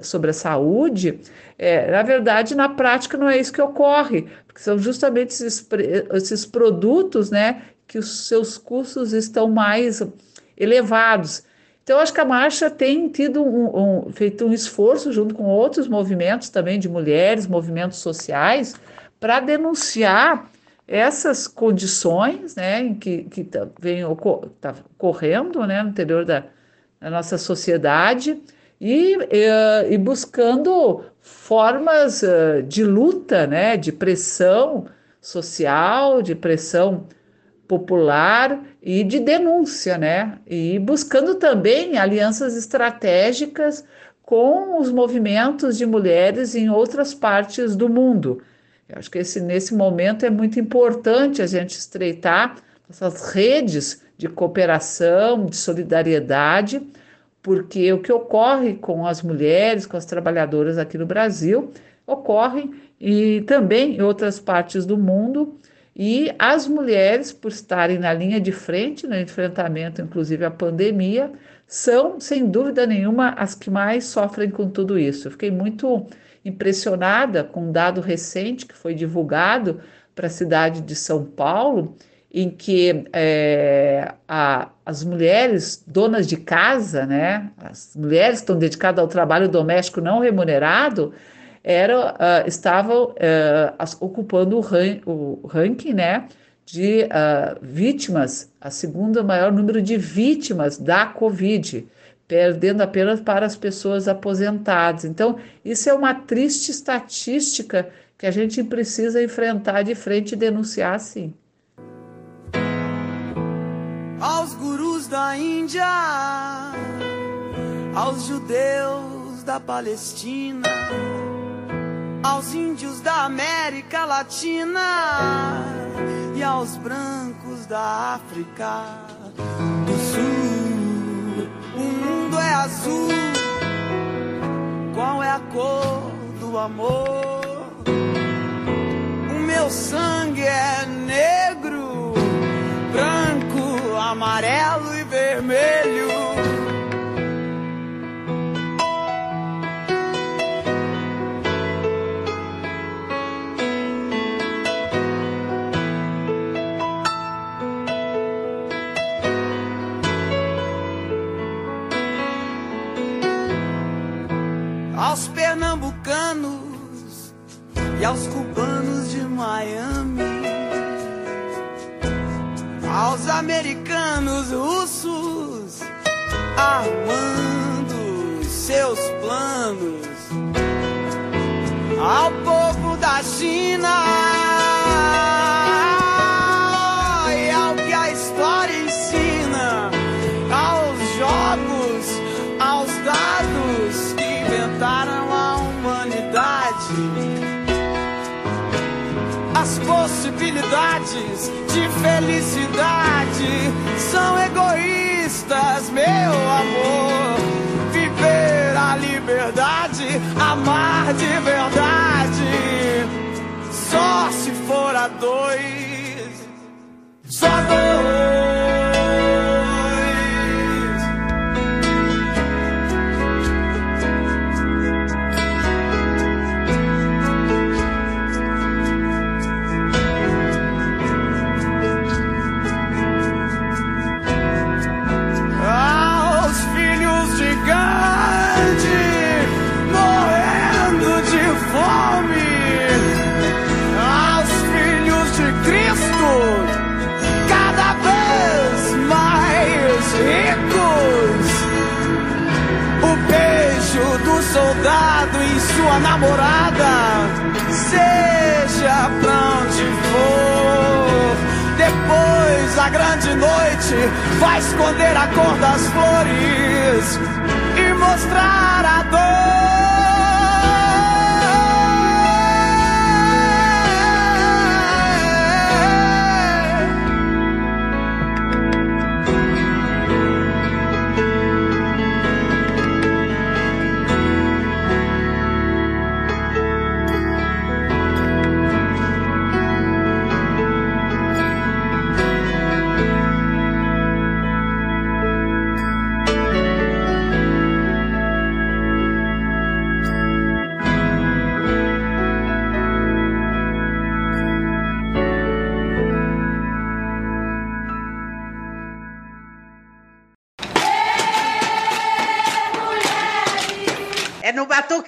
sobre a saúde, é, na verdade, na prática, não é isso que ocorre, porque são justamente esses, esses produtos né, que os seus custos estão mais elevados. Então, acho que a marcha tem tido um, um, feito um esforço junto com outros movimentos também de mulheres, movimentos sociais, para denunciar essas condições né, em que, que tá, vem tá ocorrendo né, no interior da, da nossa sociedade e, e, e buscando formas uh, de luta, né, de pressão social, de pressão popular e de denúncia, né? E buscando também alianças estratégicas com os movimentos de mulheres em outras partes do mundo. Eu acho que esse, nesse momento é muito importante a gente estreitar essas redes de cooperação, de solidariedade, porque o que ocorre com as mulheres, com as trabalhadoras aqui no Brasil, ocorre e também em outras partes do mundo. E as mulheres, por estarem na linha de frente no enfrentamento, inclusive à pandemia, são, sem dúvida nenhuma, as que mais sofrem com tudo isso. Eu fiquei muito impressionada com um dado recente que foi divulgado para a cidade de São Paulo, em que é, a, as mulheres donas de casa, né, as mulheres que estão dedicadas ao trabalho doméstico não remunerado, era, uh, estavam uh, ocupando o, ran, o, ranking né, de uh, vítimas, a segunda maior número de vítimas da Covid, perdendo apenas para as pessoas aposentadas. Então, isso é uma triste estatística que a gente precisa enfrentar de frente e denunciar, sim. Aos gurus da Índia, aos judeus da Palestina, aos índios da América Latina e aos brancos da África do Sul. O mundo é azul, qual é a cor do amor? O meu sangue é negro, branco, amarelo e vermelho. Aos cubanos de Miami, aos americanos russos armando seus planos, ao povo da China. De felicidade. São egoístas, meu amor. Viver a liberdade, amar de verdade, só se for a dois, namorada, seja pra onde for. Depois a grande noite vai esconder a cor das flores e mostrar a dor.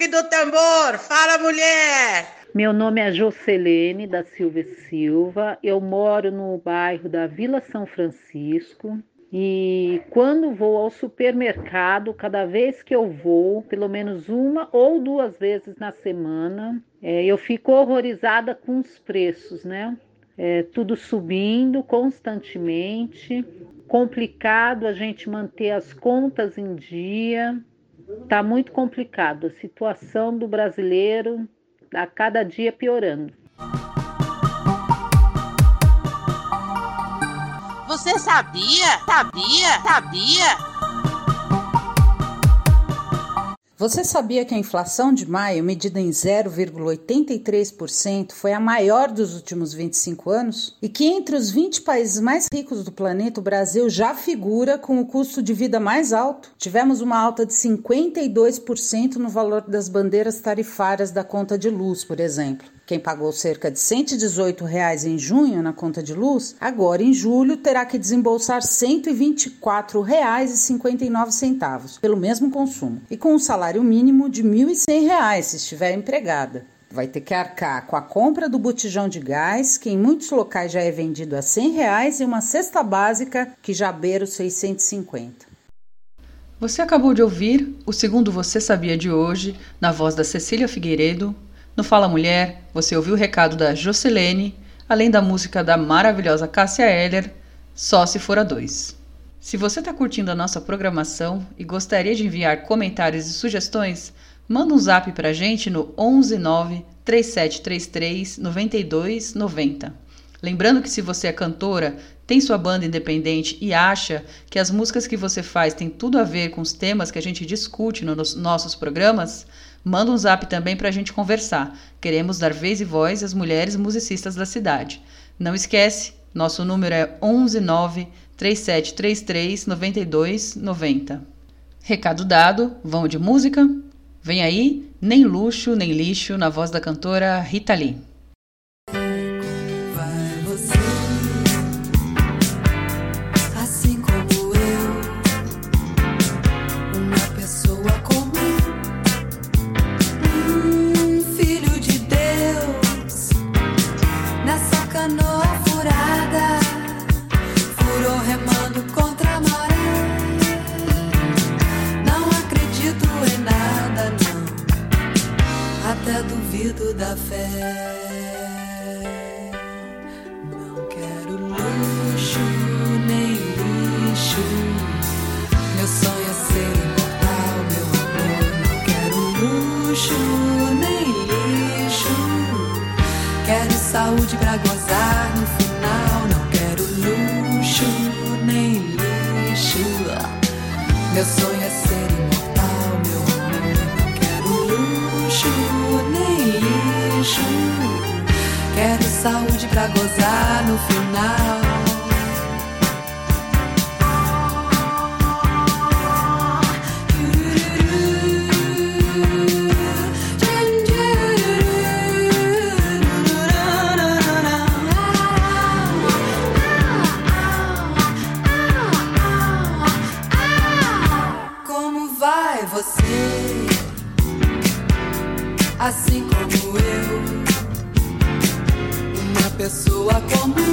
Do tambor. Fala, mulher! Meu nome é Jocelene da Silva Silva. Eu moro no bairro da Vila São Francisco. E quando vou ao supermercado, cada vez que eu vou, pelo menos uma ou duas vezes na semana, é, eu fico horrorizada com os preços, né? É, tudo subindo constantemente, complicado a gente manter as contas em dia. Tá muito complicado. A situação do brasileiro a cada dia piorando. Você sabia? Sabia? Sabia? Você sabia que a inflação de maio, medida em 0,83%, foi a maior dos últimos 25 anos? E que entre os 20 países mais ricos do planeta, o Brasil já figura com o custo de vida mais alto? Tivemos uma alta de 52% no valor das bandeiras tarifárias da conta de luz, por exemplo. Quem pagou cerca de 118 reais em junho na conta de luz, agora em julho terá que desembolsar R$ 124,59 pelo mesmo consumo e com um salário mínimo de R$ 1.100 se estiver empregada. Vai ter que arcar com a compra do botijão de gás, que em muitos locais já é vendido a 100 reais, e uma cesta básica que já beira os 650. Você acabou de ouvir o segundo Você Sabia de hoje, na voz da Cecília Figueiredo, no Fala Mulher, você ouviu o recado da Jocelene, além da música da maravilhosa Cássia Eller, Só Se For a Dois. Se você está curtindo a nossa programação e gostaria de enviar comentários e sugestões, manda um zap para a gente no 119 3733 9290. Lembrando que se você é cantora, tem sua banda independente e acha que as músicas que você faz têm tudo a ver com os temas que a gente discute nos nossos programas, Manda um zap também para a gente conversar. Queremos dar vez e voz às mulheres musicistas da cidade. Não esquece, nosso número é 119 3733 9290. Recado dado, vamos de música? Vem aí, nem luxo nem lixo, na voz da cantora Rita Lee. Assim como eu, uma pessoa comum,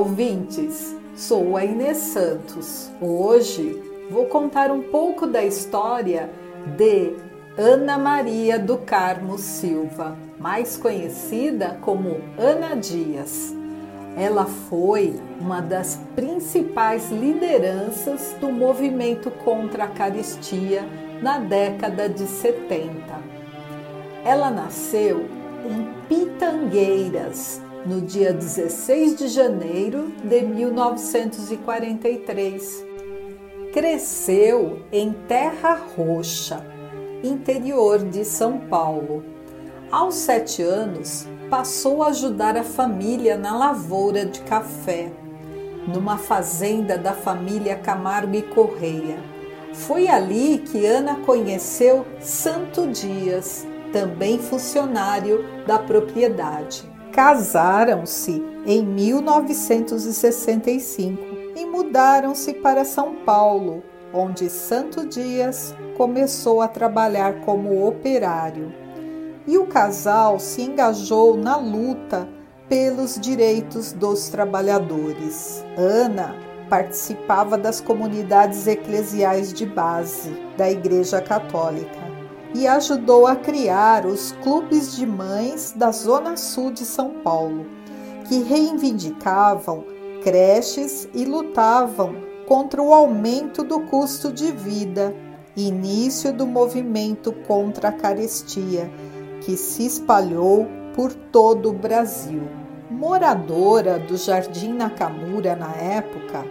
ouvintes! Sou a Inês Santos. Hoje vou contar um pouco da história de Ana Maria do Carmo Silva, mais conhecida como Ana Dias. Ela foi uma das principais lideranças do movimento contra a caristia na década de 70. Ela nasceu em Pitangueiras, no dia 16 de janeiro de 1943. Cresceu em Terra Roxa, interior de São Paulo. Aos sete anos, passou a ajudar a família na lavoura de café, numa fazenda da família Camargo e Correia. Foi ali que Ana conheceu Santo Dias, também funcionário da propriedade. Casaram-se em 1965 e mudaram-se para São Paulo, onde Santo Dias começou a trabalhar como operário. E o casal se engajou na luta pelos direitos dos trabalhadores. Ana participava das comunidades eclesiais de base da Igreja Católica e ajudou a criar os clubes de mães da Zona Sul de São Paulo, que reivindicavam creches e lutavam contra o aumento do custo de vida, início do movimento contra a carestia, que se espalhou por todo o Brasil. Moradora do Jardim Nakamura na época,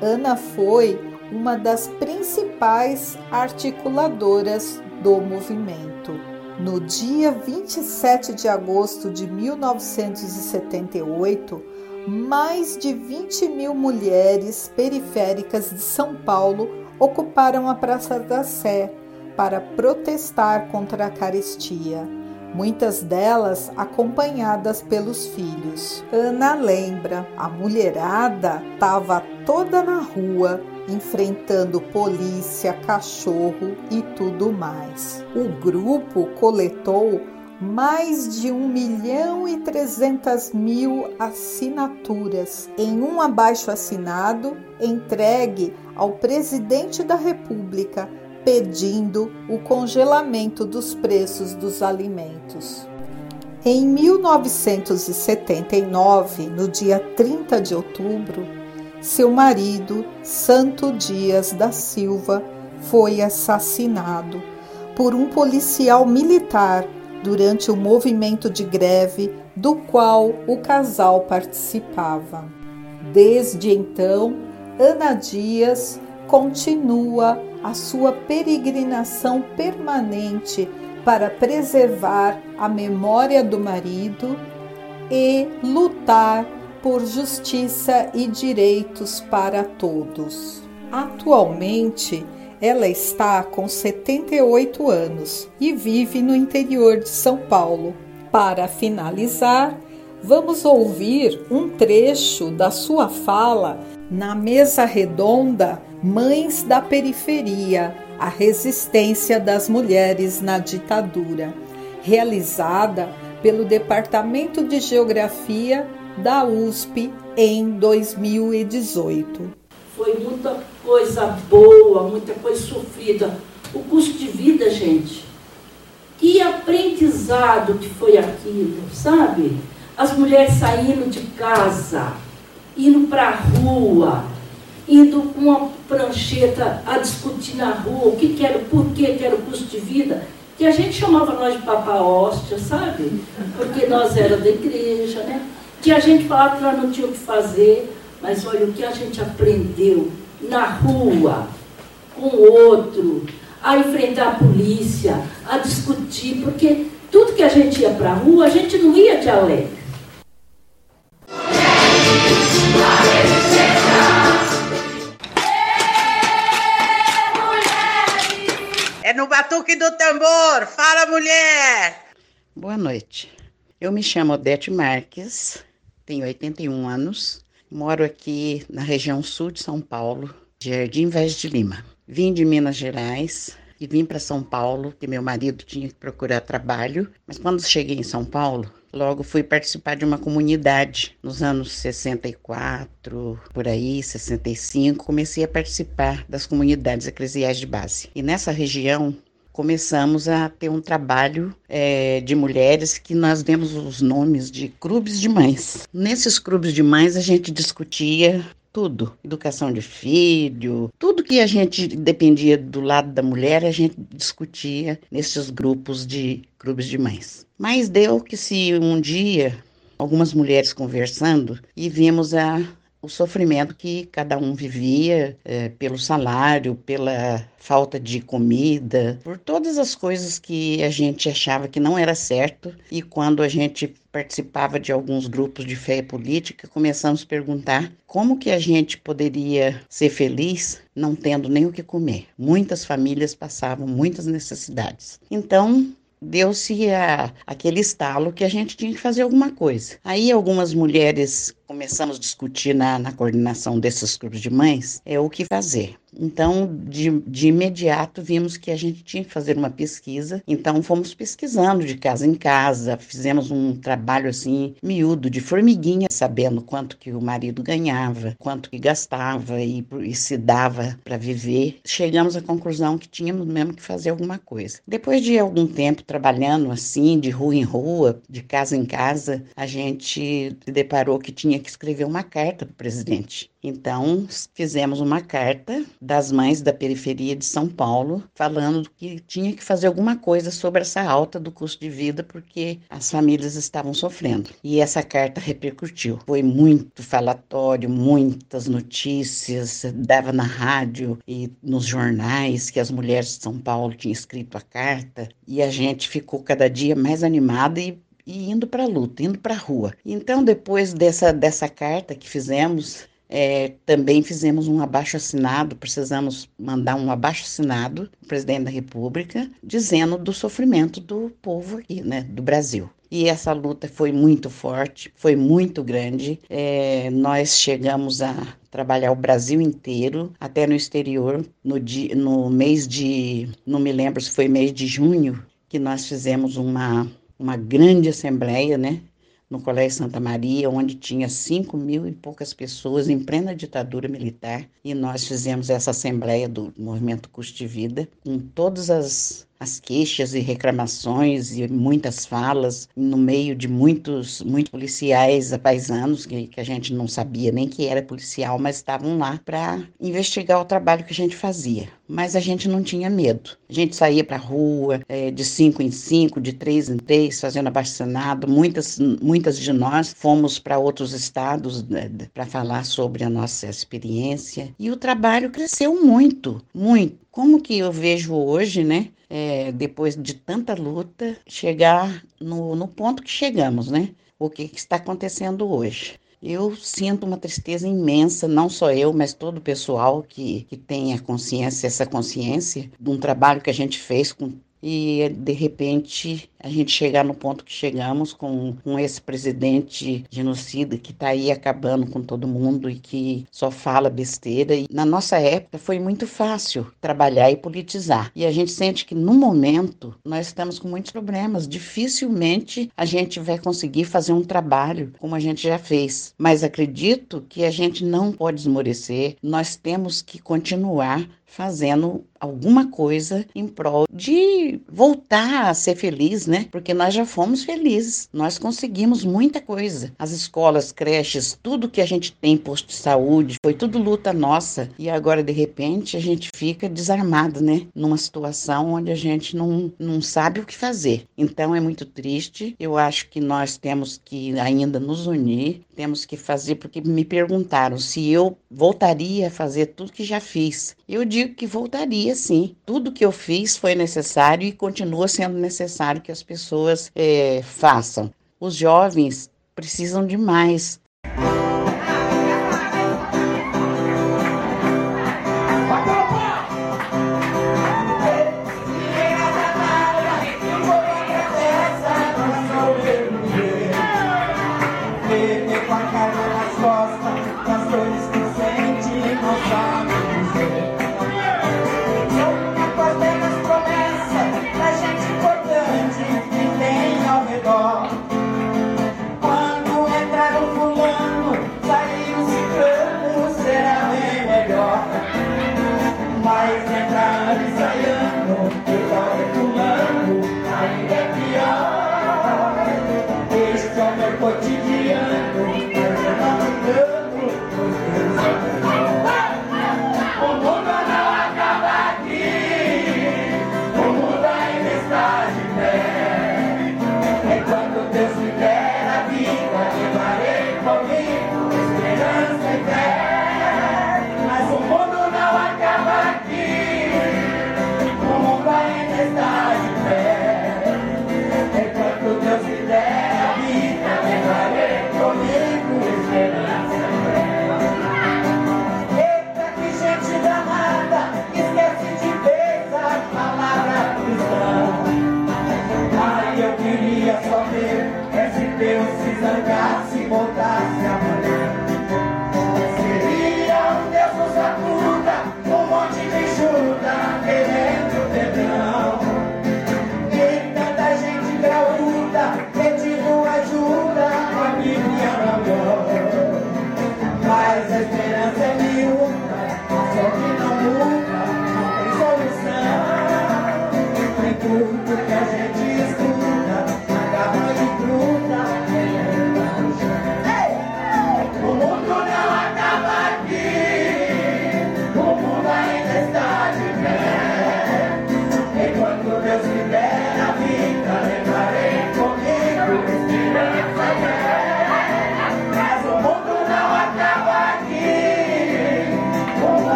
Ana foi uma das principais articuladoras do movimento. No dia 27 de agosto de 1978, mais de 20 mil mulheres periféricas de São Paulo ocuparam a Praça da Sé para protestar contra a carestia, muitas delas acompanhadas pelos filhos. Ana lembra, a mulherada estava toda na rua enfrentando polícia, cachorro e tudo mais. O grupo coletou mais de 1 milhão e 300 mil assinaturas em um abaixo assinado entregue ao presidente da República pedindo o congelamento dos preços dos alimentos. Em 1979, no dia 30 de outubro, seu marido, Santo Dias da Silva, foi assassinado por um policial militar durante o movimento de greve do qual o casal participava. Desde então, Ana Dias continua a sua peregrinação permanente para preservar a memória do marido e lutar por justiça e direitos para todos. Atualmente, ela está com 78 anos e vive no interior de São Paulo. Para finalizar, vamos ouvir um trecho da sua fala na mesa redonda Mães da Periferia A Resistência das Mulheres na Ditadura, realizada pelo Departamento de Geografia da USP em 2018. Foi muita coisa boa, muita coisa sofrida. O custo de vida, gente. Que aprendizado que foi aquilo, sabe? As mulheres saindo de casa, indo para a rua, indo com uma prancheta a discutir na rua o que, que era, por que, que era o custo de vida, que a gente chamava nós de papa hóstia, sabe? Porque nós era da igreja, né? Que a gente falava que nós não tinha o que fazer, mas olha o que a gente aprendeu na rua, com o outro, a enfrentar a polícia, a discutir, porque tudo que a gente ia para a rua, a gente não ia de alegre. É no batuque do tambor. Fala, mulher! Boa noite. Eu me chamo Odete Marques, tenho 81 anos, moro aqui na região sul de São Paulo, Jardim Vez de Lima. Vim de Minas Gerais e vim para São Paulo, que meu marido tinha que procurar trabalho, mas quando cheguei em São Paulo, Logo fui participar de uma comunidade nos anos 64, por aí, 65, comecei a participar das comunidades eclesiais de base. E nessa região começamos a ter um trabalho é, de mulheres que nós demos os nomes de clubes de mães. Nesses clubes de mães a gente discutia tudo, educação de filho, tudo que a gente dependia do lado da mulher, a gente discutia nesses grupos de clubes de mães. Mas deu que se um dia algumas mulheres conversando e vimos a o sofrimento que cada um vivia é, pelo salário, pela falta de comida, por todas as coisas que a gente achava que não era certo. E quando a gente participava de alguns grupos de fé política, começamos a perguntar como que a gente poderia ser feliz não tendo nem o que comer. Muitas famílias passavam muitas necessidades. Então, deu-se aquele estalo que a gente tinha que fazer alguma coisa. Aí algumas mulheres começamos a discutir na, na coordenação desses grupos de mães é o que fazer. Então, de, de imediato, vimos que a gente tinha que fazer uma pesquisa. Então, fomos pesquisando de casa em casa, fizemos um trabalho assim, miúdo, de formiguinha, sabendo quanto que o marido ganhava, quanto que gastava e, e se dava para viver. Chegamos à conclusão que tínhamos mesmo que fazer alguma coisa. Depois de algum tempo trabalhando assim, de rua em rua, de casa em casa, a gente se deparou que tinha que escrever uma carta para o presidente. Então, fizemos uma carta das mães da periferia de São Paulo, falando que tinha que fazer alguma coisa sobre essa alta do custo de vida, porque as famílias estavam sofrendo. E essa carta repercutiu. Foi muito falatório, muitas notícias, dava na rádio e nos jornais que as mulheres de São Paulo tinham escrito a carta, e a gente ficou cada dia mais animada e e indo para a luta, indo para a rua. Então, depois dessa, dessa carta que fizemos, é, também fizemos um abaixo assinado, precisamos mandar um abaixo assinado ao presidente da República, dizendo do sofrimento do povo aqui, né, do Brasil. E essa luta foi muito forte, foi muito grande. É, nós chegamos a trabalhar o Brasil inteiro, até no exterior, no, dia, no mês de, não me lembro se foi mês de junho, que nós fizemos uma uma grande assembleia, né? No Colégio Santa Maria, onde tinha cinco mil e poucas pessoas em plena ditadura militar. E nós fizemos essa assembleia do Movimento Custo de Vida, com todas as as queixas e reclamações e muitas falas no meio de muitos, muitos policiais apaisanos que, que a gente não sabia nem que era policial, mas estavam lá para investigar o trabalho que a gente fazia. Mas a gente não tinha medo. A gente saía para a rua é, de cinco em cinco, de três em três, fazendo abaixo-assinado. Muitas, muitas de nós fomos para outros estados né, para falar sobre a nossa experiência. E o trabalho cresceu muito, muito. Como que eu vejo hoje, né? é, depois de tanta luta, chegar no, no ponto que chegamos, né? O que, que está acontecendo hoje. Eu sinto uma tristeza imensa, não só eu, mas todo o pessoal que, que tem a consciência, essa consciência de um trabalho que a gente fez com e de repente a gente chegar no ponto que chegamos com, com esse presidente genocida que está aí acabando com todo mundo e que só fala besteira. E na nossa época foi muito fácil trabalhar e politizar. E a gente sente que no momento nós estamos com muitos problemas. Dificilmente a gente vai conseguir fazer um trabalho como a gente já fez. Mas acredito que a gente não pode esmorecer. Nós temos que continuar fazendo alguma coisa em prol de voltar a ser feliz, né? Porque nós já fomos felizes, nós conseguimos muita coisa. As escolas, creches, tudo que a gente tem, posto de saúde, foi tudo luta nossa. E agora, de repente, a gente fica desarmado, né? Numa situação onde a gente não, não sabe o que fazer. Então é muito triste. Eu acho que nós temos que ainda nos unir, temos que fazer, porque me perguntaram se eu voltaria a fazer tudo que já fiz. Eu digo que voltaria sim. Tudo que eu fiz foi necessário e continua sendo necessário que as pessoas é, façam. Os jovens precisam de mais.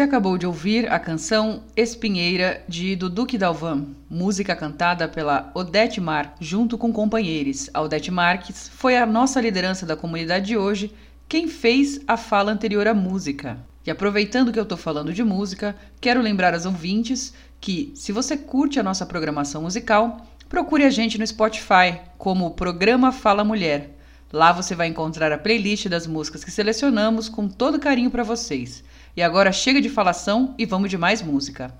Você acabou de ouvir a canção Espinheira de Duduque Dalvan, música cantada pela Odete Mar junto com companheiros. A Odete Marques foi a nossa liderança da comunidade de hoje, quem fez a fala anterior à música. E aproveitando que eu estou falando de música, quero lembrar aos ouvintes que, se você curte a nossa programação musical, procure a gente no Spotify como Programa Fala Mulher. Lá você vai encontrar a playlist das músicas que selecionamos com todo carinho para vocês. E agora chega de falação e vamos de mais música.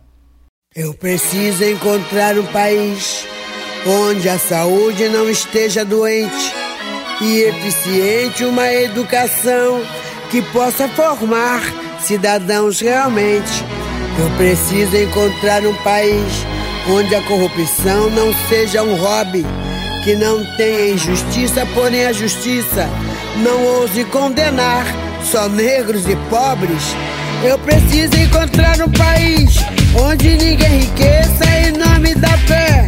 Eu preciso encontrar um país onde a saúde não esteja doente e eficiente uma educação que possa formar cidadãos realmente. Eu preciso encontrar um país onde a corrupção não seja um hobby, que não tenha injustiça, porém a justiça não ouse condenar só negros e pobres. Eu preciso encontrar um país onde ninguém enriqueça em nome da fé.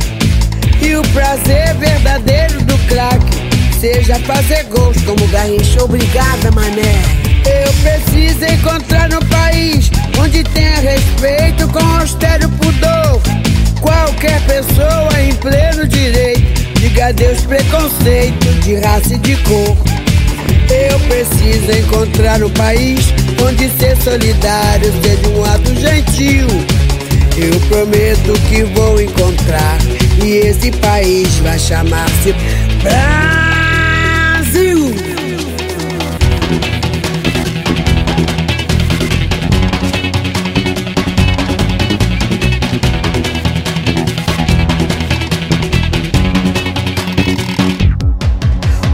E o prazer verdadeiro do crack seja fazer gols como Garrincha. Obrigada, mané. Eu preciso encontrar um país onde tenha respeito com austero pudor. Qualquer pessoa em pleno direito diga adeus preconceito de raça e de cor. Eu preciso encontrar um país onde ser solidário seja um ato gentil. Eu prometo que vou encontrar e esse país vai chamar-se Brasil.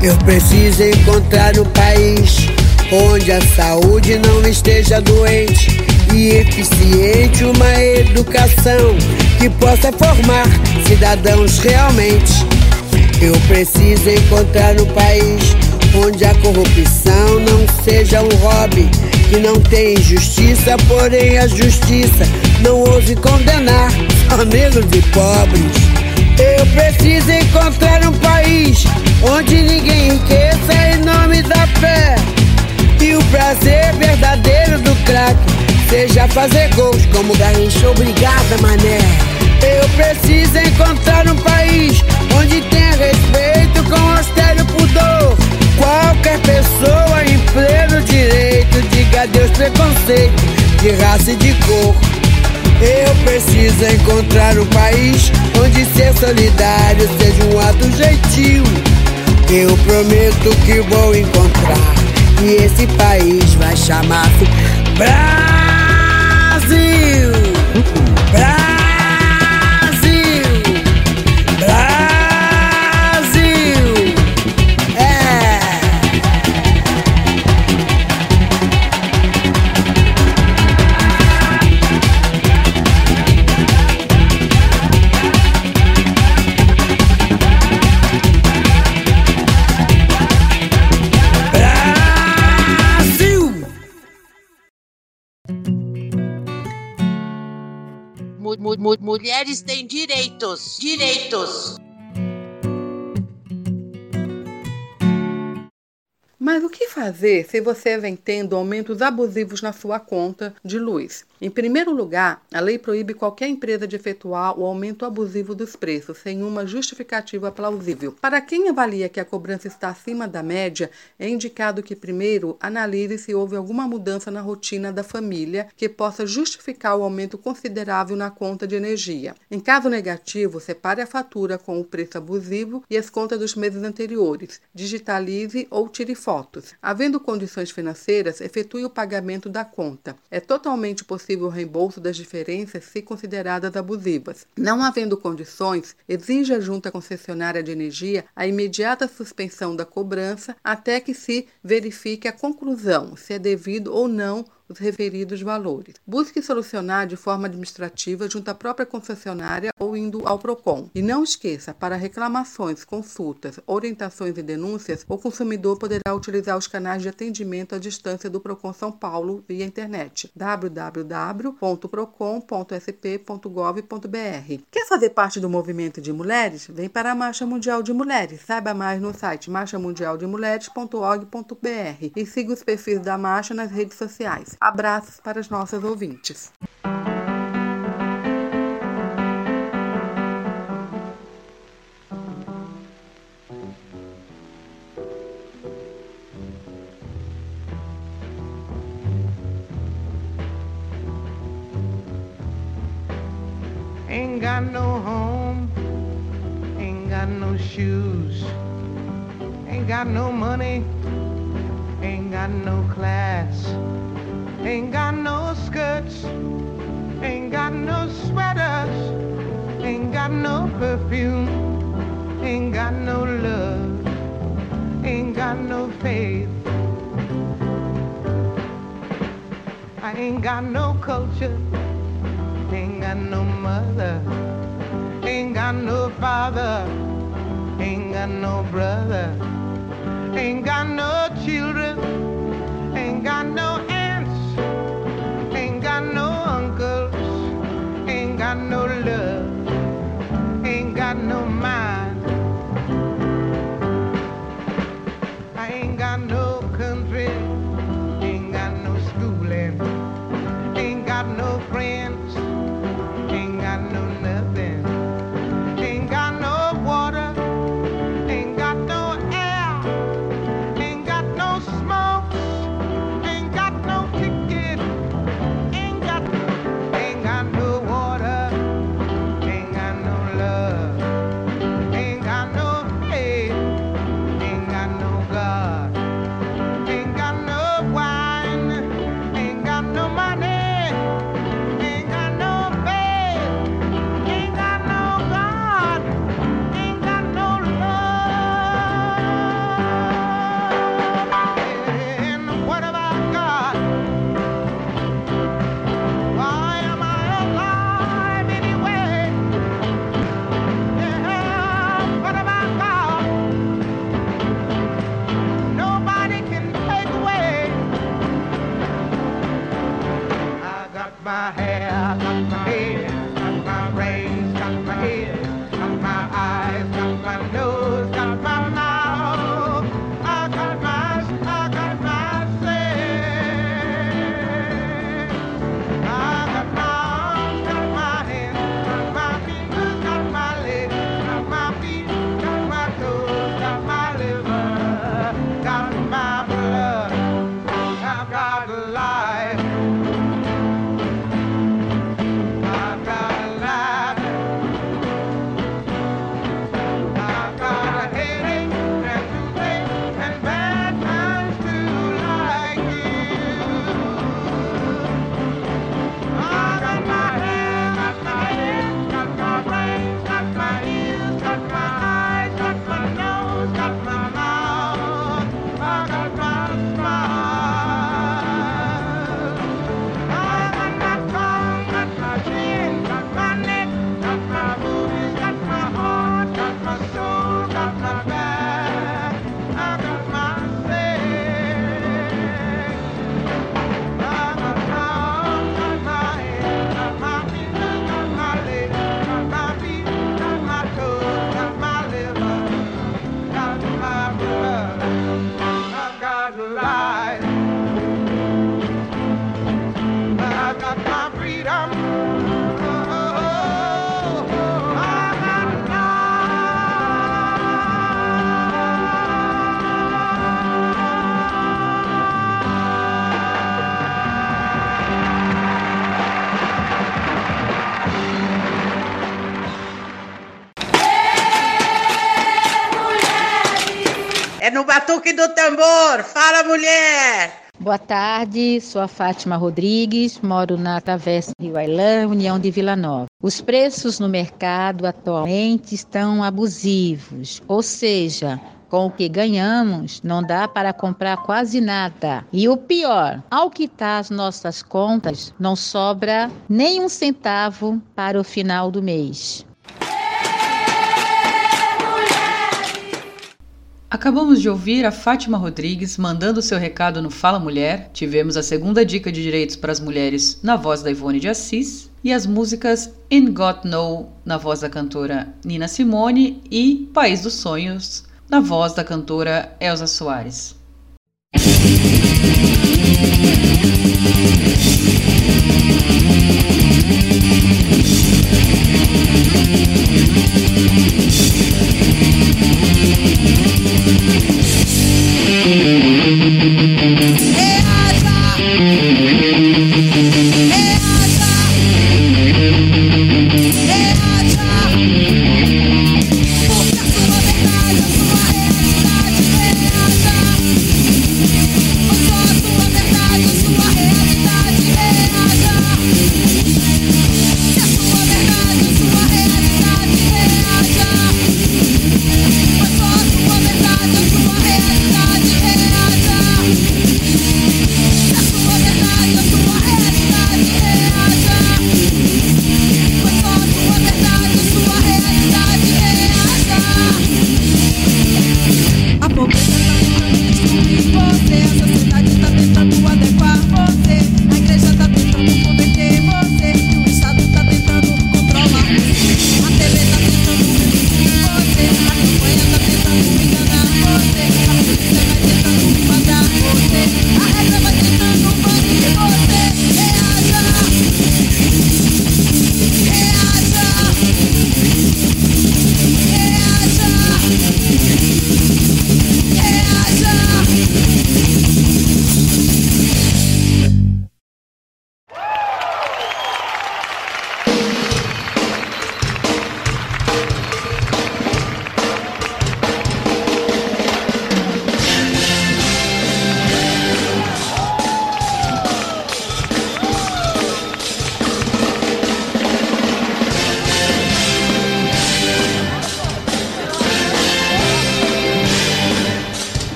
Eu preciso encontrar um país onde a saúde não esteja doente e eficiente uma educação que possa formar cidadãos realmente. Eu preciso encontrar um país onde a corrupção não seja um hobby, que não tem injustiça, porém a justiça não ouse condenar só negros e pobres. Eu preciso encontrar um país onde ninguém enriqueça em nome da fé. E o prazer verdadeiro do crack seja fazer gols como Garrincha. Obrigada, mané. Eu preciso encontrar um país onde tenha respeito com austero pudor. Qualquer pessoa em pleno direito diga adeus preconceito de raça e de cor. Eu preciso encontrar um país onde ser solidário seja um ato gentil. Eu prometo que vou encontrar e esse país vai chamar-se Brasil. Brasil. Mulheres têm direitos. Direitos. Mas o que fazer se você vem tendo aumentos abusivos na sua conta de luz? Em primeiro lugar, a lei proíbe qualquer empresa de efetuar o aumento abusivo dos preços sem uma justificativa plausível. Para quem avalia que a cobrança está acima da média, é indicado que primeiro analise se houve alguma mudança na rotina da família que possa justificar o aumento considerável na conta de energia. Em caso negativo, separe a fatura com o preço abusivo e as contas dos meses anteriores. Digitalize ou tire foto. Altos. Havendo condições financeiras, efetue o pagamento da conta. É totalmente possível o reembolso das diferenças se consideradas abusivas. Não havendo condições, exija junto à concessionária de energia a imediata suspensão da cobrança até que se verifique a conclusão se é devido ou não os referidos valores. Busque solucionar de forma administrativa junto à própria concessionária ou indo ao PROCON. E não esqueça, para reclamações, consultas, orientações e denúncias, o consumidor poderá utilizar os canais de atendimento à distância do PROCON São Paulo via internet www.procon.sp.gov.br. Quer fazer parte do movimento de mulheres? Vem para a Marcha Mundial de Mulheres. Saiba mais no site marchamundialdemulheres.org.br e siga os perfis da marcha nas redes sociais. Abraços para as nossas ouvintes. Ain't got no home, ain't got no shoes, ain't got no money, ain't got no class, ain't got no skirts, ain't got no sweaters, ain't got no perfume, ain't got no love, ain't got no faith. I ain't got no culture. Ain't got no mother, ain't got no father, ain't got no brother, ain't got no children, ain't got no ain't got no uncles, ain't got no love, ain't got no mind. Do tambor, fala mulher! Boa tarde, sou a Fátima Rodrigues, moro na Travessa Rio Ailã, União de Vila Nova. Os preços no mercado atualmente estão abusivos, ou seja, com o que ganhamos, não dá para comprar quase nada. E o pior, ao quitar as nossas contas, não sobra nem um centavo para o final do mês. Acabamos de ouvir a Fátima Rodrigues mandando seu recado no Fala Mulher. Tivemos a segunda dica de direitos para as mulheres na voz da Ivone de Assis e as músicas In God Know na voz da cantora Nina Simone e País dos Sonhos na voz da cantora Elsa Soares.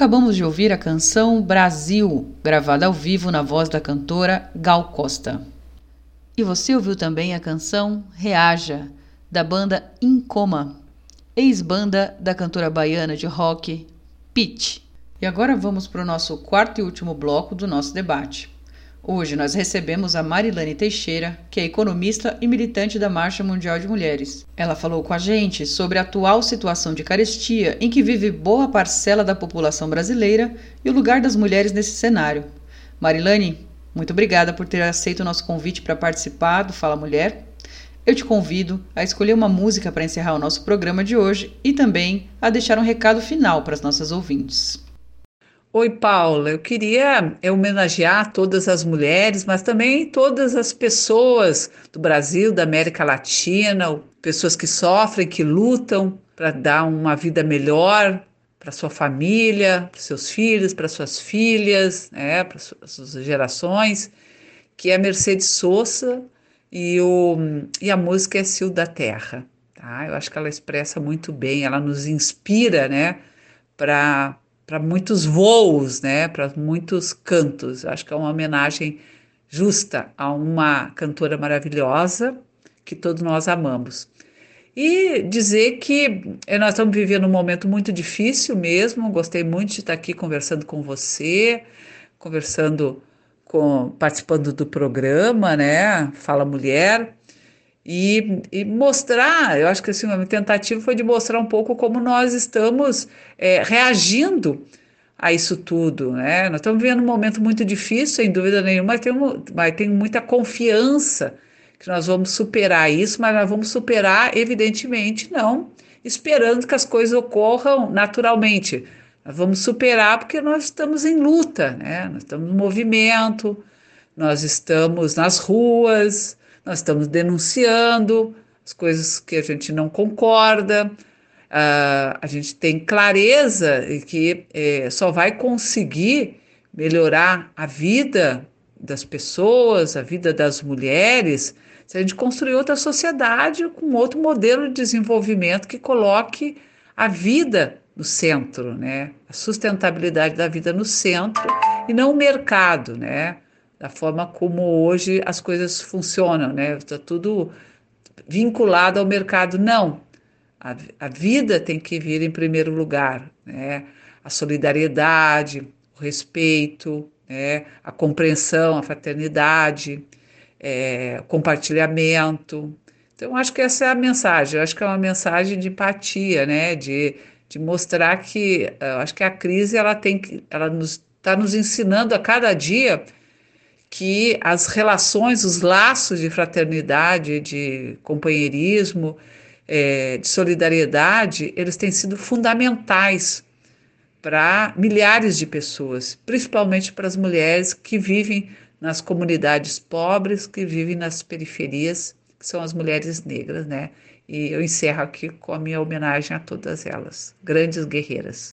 Acabamos de ouvir a canção Brasil, gravada ao vivo na voz da cantora Gal Costa. E você ouviu também a canção Reaja, da banda Incoma, ex-banda da cantora baiana de rock Pitch. E agora vamos para o nosso quarto e último bloco do nosso debate. Hoje nós recebemos a Marilane Teixeira, que é economista e militante da Marcha Mundial de Mulheres. Ela falou com a gente sobre a atual situação de carestia em que vive boa parcela da população brasileira e o lugar das mulheres nesse cenário. Marilane, muito obrigada por ter aceito o nosso convite para participar do Fala Mulher. Eu te convido a escolher uma música para encerrar o nosso programa de hoje e também a deixar um recado final para as nossas ouvintes. Oi, Paula. Eu queria homenagear todas as mulheres, mas também todas as pessoas do Brasil, da América Latina, pessoas que sofrem, que lutam para dar uma vida melhor para sua família, para seus filhos, para suas filhas, né, para suas gerações, que é Mercedes Sosa e, o, e a música é Sil da Terra. Tá? Eu acho que ela expressa muito bem, ela nos inspira, né, para para muitos voos, né, para muitos cantos. Acho que é uma homenagem justa a uma cantora maravilhosa que todos nós amamos. E dizer que eh, nós estamos vivendo um momento muito difícil mesmo. Gostei muito de estar aqui conversando com você, conversando com participando do programa, né? Fala Mulher. E, e, mostrar, eu acho que assim, a tentativa foi de mostrar um pouco como nós estamos é, reagindo a isso tudo. Né? Nós estamos vivendo um momento muito difícil, sem dúvida nenhuma, mas tenho, mas tenho muita confiança que nós vamos superar isso, mas nós vamos superar, evidentemente, não esperando que as coisas ocorram naturalmente. Nós vamos superar porque nós estamos em luta, né? nós estamos no movimento, nós estamos nas ruas, nós estamos denunciando as coisas que a gente não concorda, uh, a gente tem clareza que é, só vai conseguir melhorar a vida das pessoas, a vida das mulheres, se a gente construir outra sociedade com outro modelo de desenvolvimento que coloque a vida no centro, né? A sustentabilidade da vida no centro e não o mercado, né? Da forma como hoje as coisas funcionam, né? Está tudo vinculado ao mercado. Não. A, a vida tem que vir em primeiro lugar, né? A solidariedade, o respeito, né? a compreensão, a fraternidade, é, o compartilhamento. Então, acho que essa é a mensagem. Eu acho que é uma mensagem de empatia, né? De, de mostrar que, acho que a crise ela tem que, ela nos está nos ensinando a cada dia que as relações, os laços de fraternidade, de companheirismo, é, de solidariedade, eles têm sido fundamentais para milhares de pessoas, principalmente para as mulheres que vivem nas comunidades pobres, que vivem nas periferias, que são as mulheres negras, né? E eu encerro aqui com a minha homenagem a todas elas, grandes guerreiras.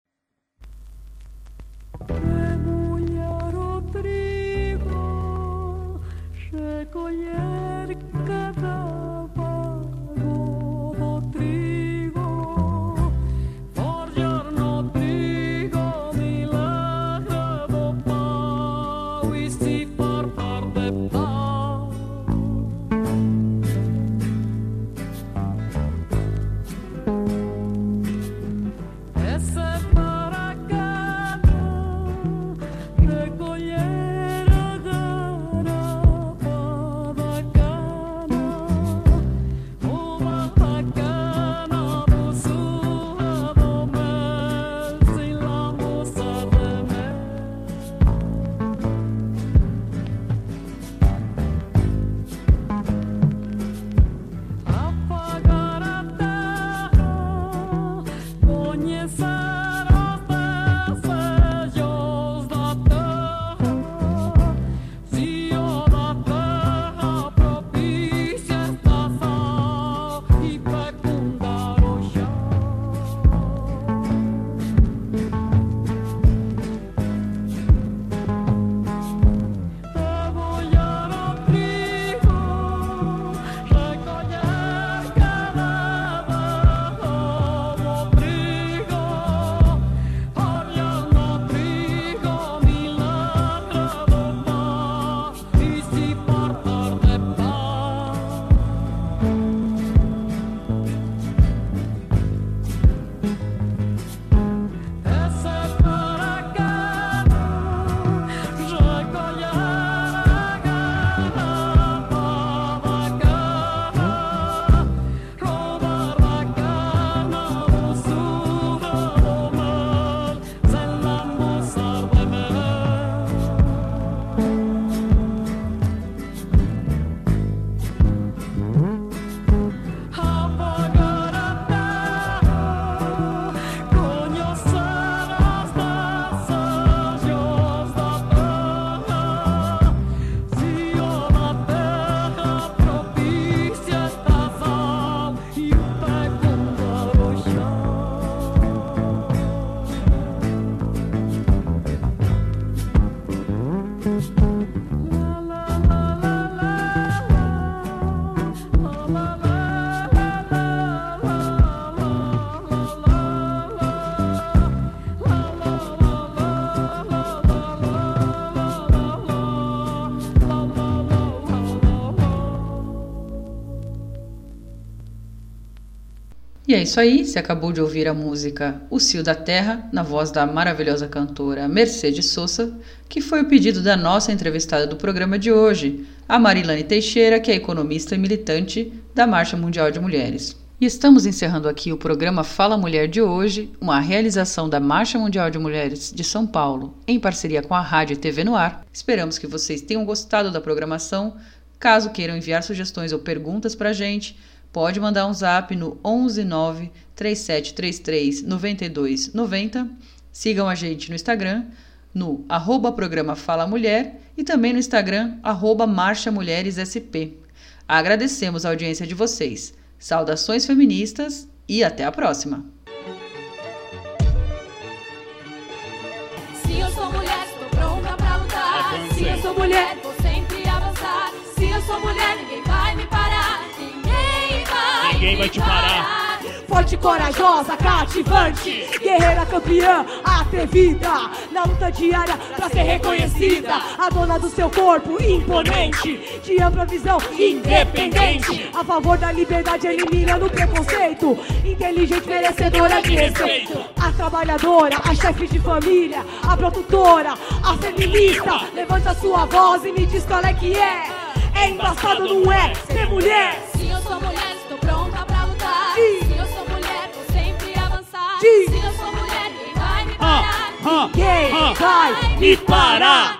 E é isso aí, você acabou de ouvir a música O Cio da Terra, na voz da maravilhosa cantora Mercedes Sosa, que foi o pedido da nossa entrevistada do programa de hoje, a Marilane Teixeira, que é economista e militante da Marcha Mundial de Mulheres. E estamos encerrando aqui o programa Fala Mulher de hoje, uma realização da Marcha Mundial de Mulheres de São Paulo, em parceria com a Rádio e TV no Ar. Esperamos que vocês tenham gostado da programação. Caso queiram enviar sugestões ou perguntas para a gente, pode mandar um zap no 119 3733 9290. Sigam a gente no Instagram, no arroba programa Fala Mulher e também no Instagram, arroba Marcha Mulheres SP. Agradecemos a audiência de vocês. Saudações feministas e até a próxima! Se eu sou mulher, estou pronta pra lutar. Se eu sou mulher, vou sempre avançar. Se eu sou mulher, ninguém vai Ninguém vai te parar. Forte, corajosa, cativante, guerreira campeã, atrevida, na luta diária pra ser reconhecida, a dona do seu corpo, imponente, de ampla visão, independente, a favor da liberdade, eliminando o preconceito, inteligente, merecedora de respeito, a trabalhadora, a chefe de família, a produtora, a feminista, levanta sua voz e me diz qual é que é, é embaçado, não é, ser mulher. Se eu sou mulher, estou pronta pra lutar. Sim. Se eu sou mulher, vou sempre avançar. Sim. Se eu sou mulher, ninguém vai me parar. Ninguém vai me parar.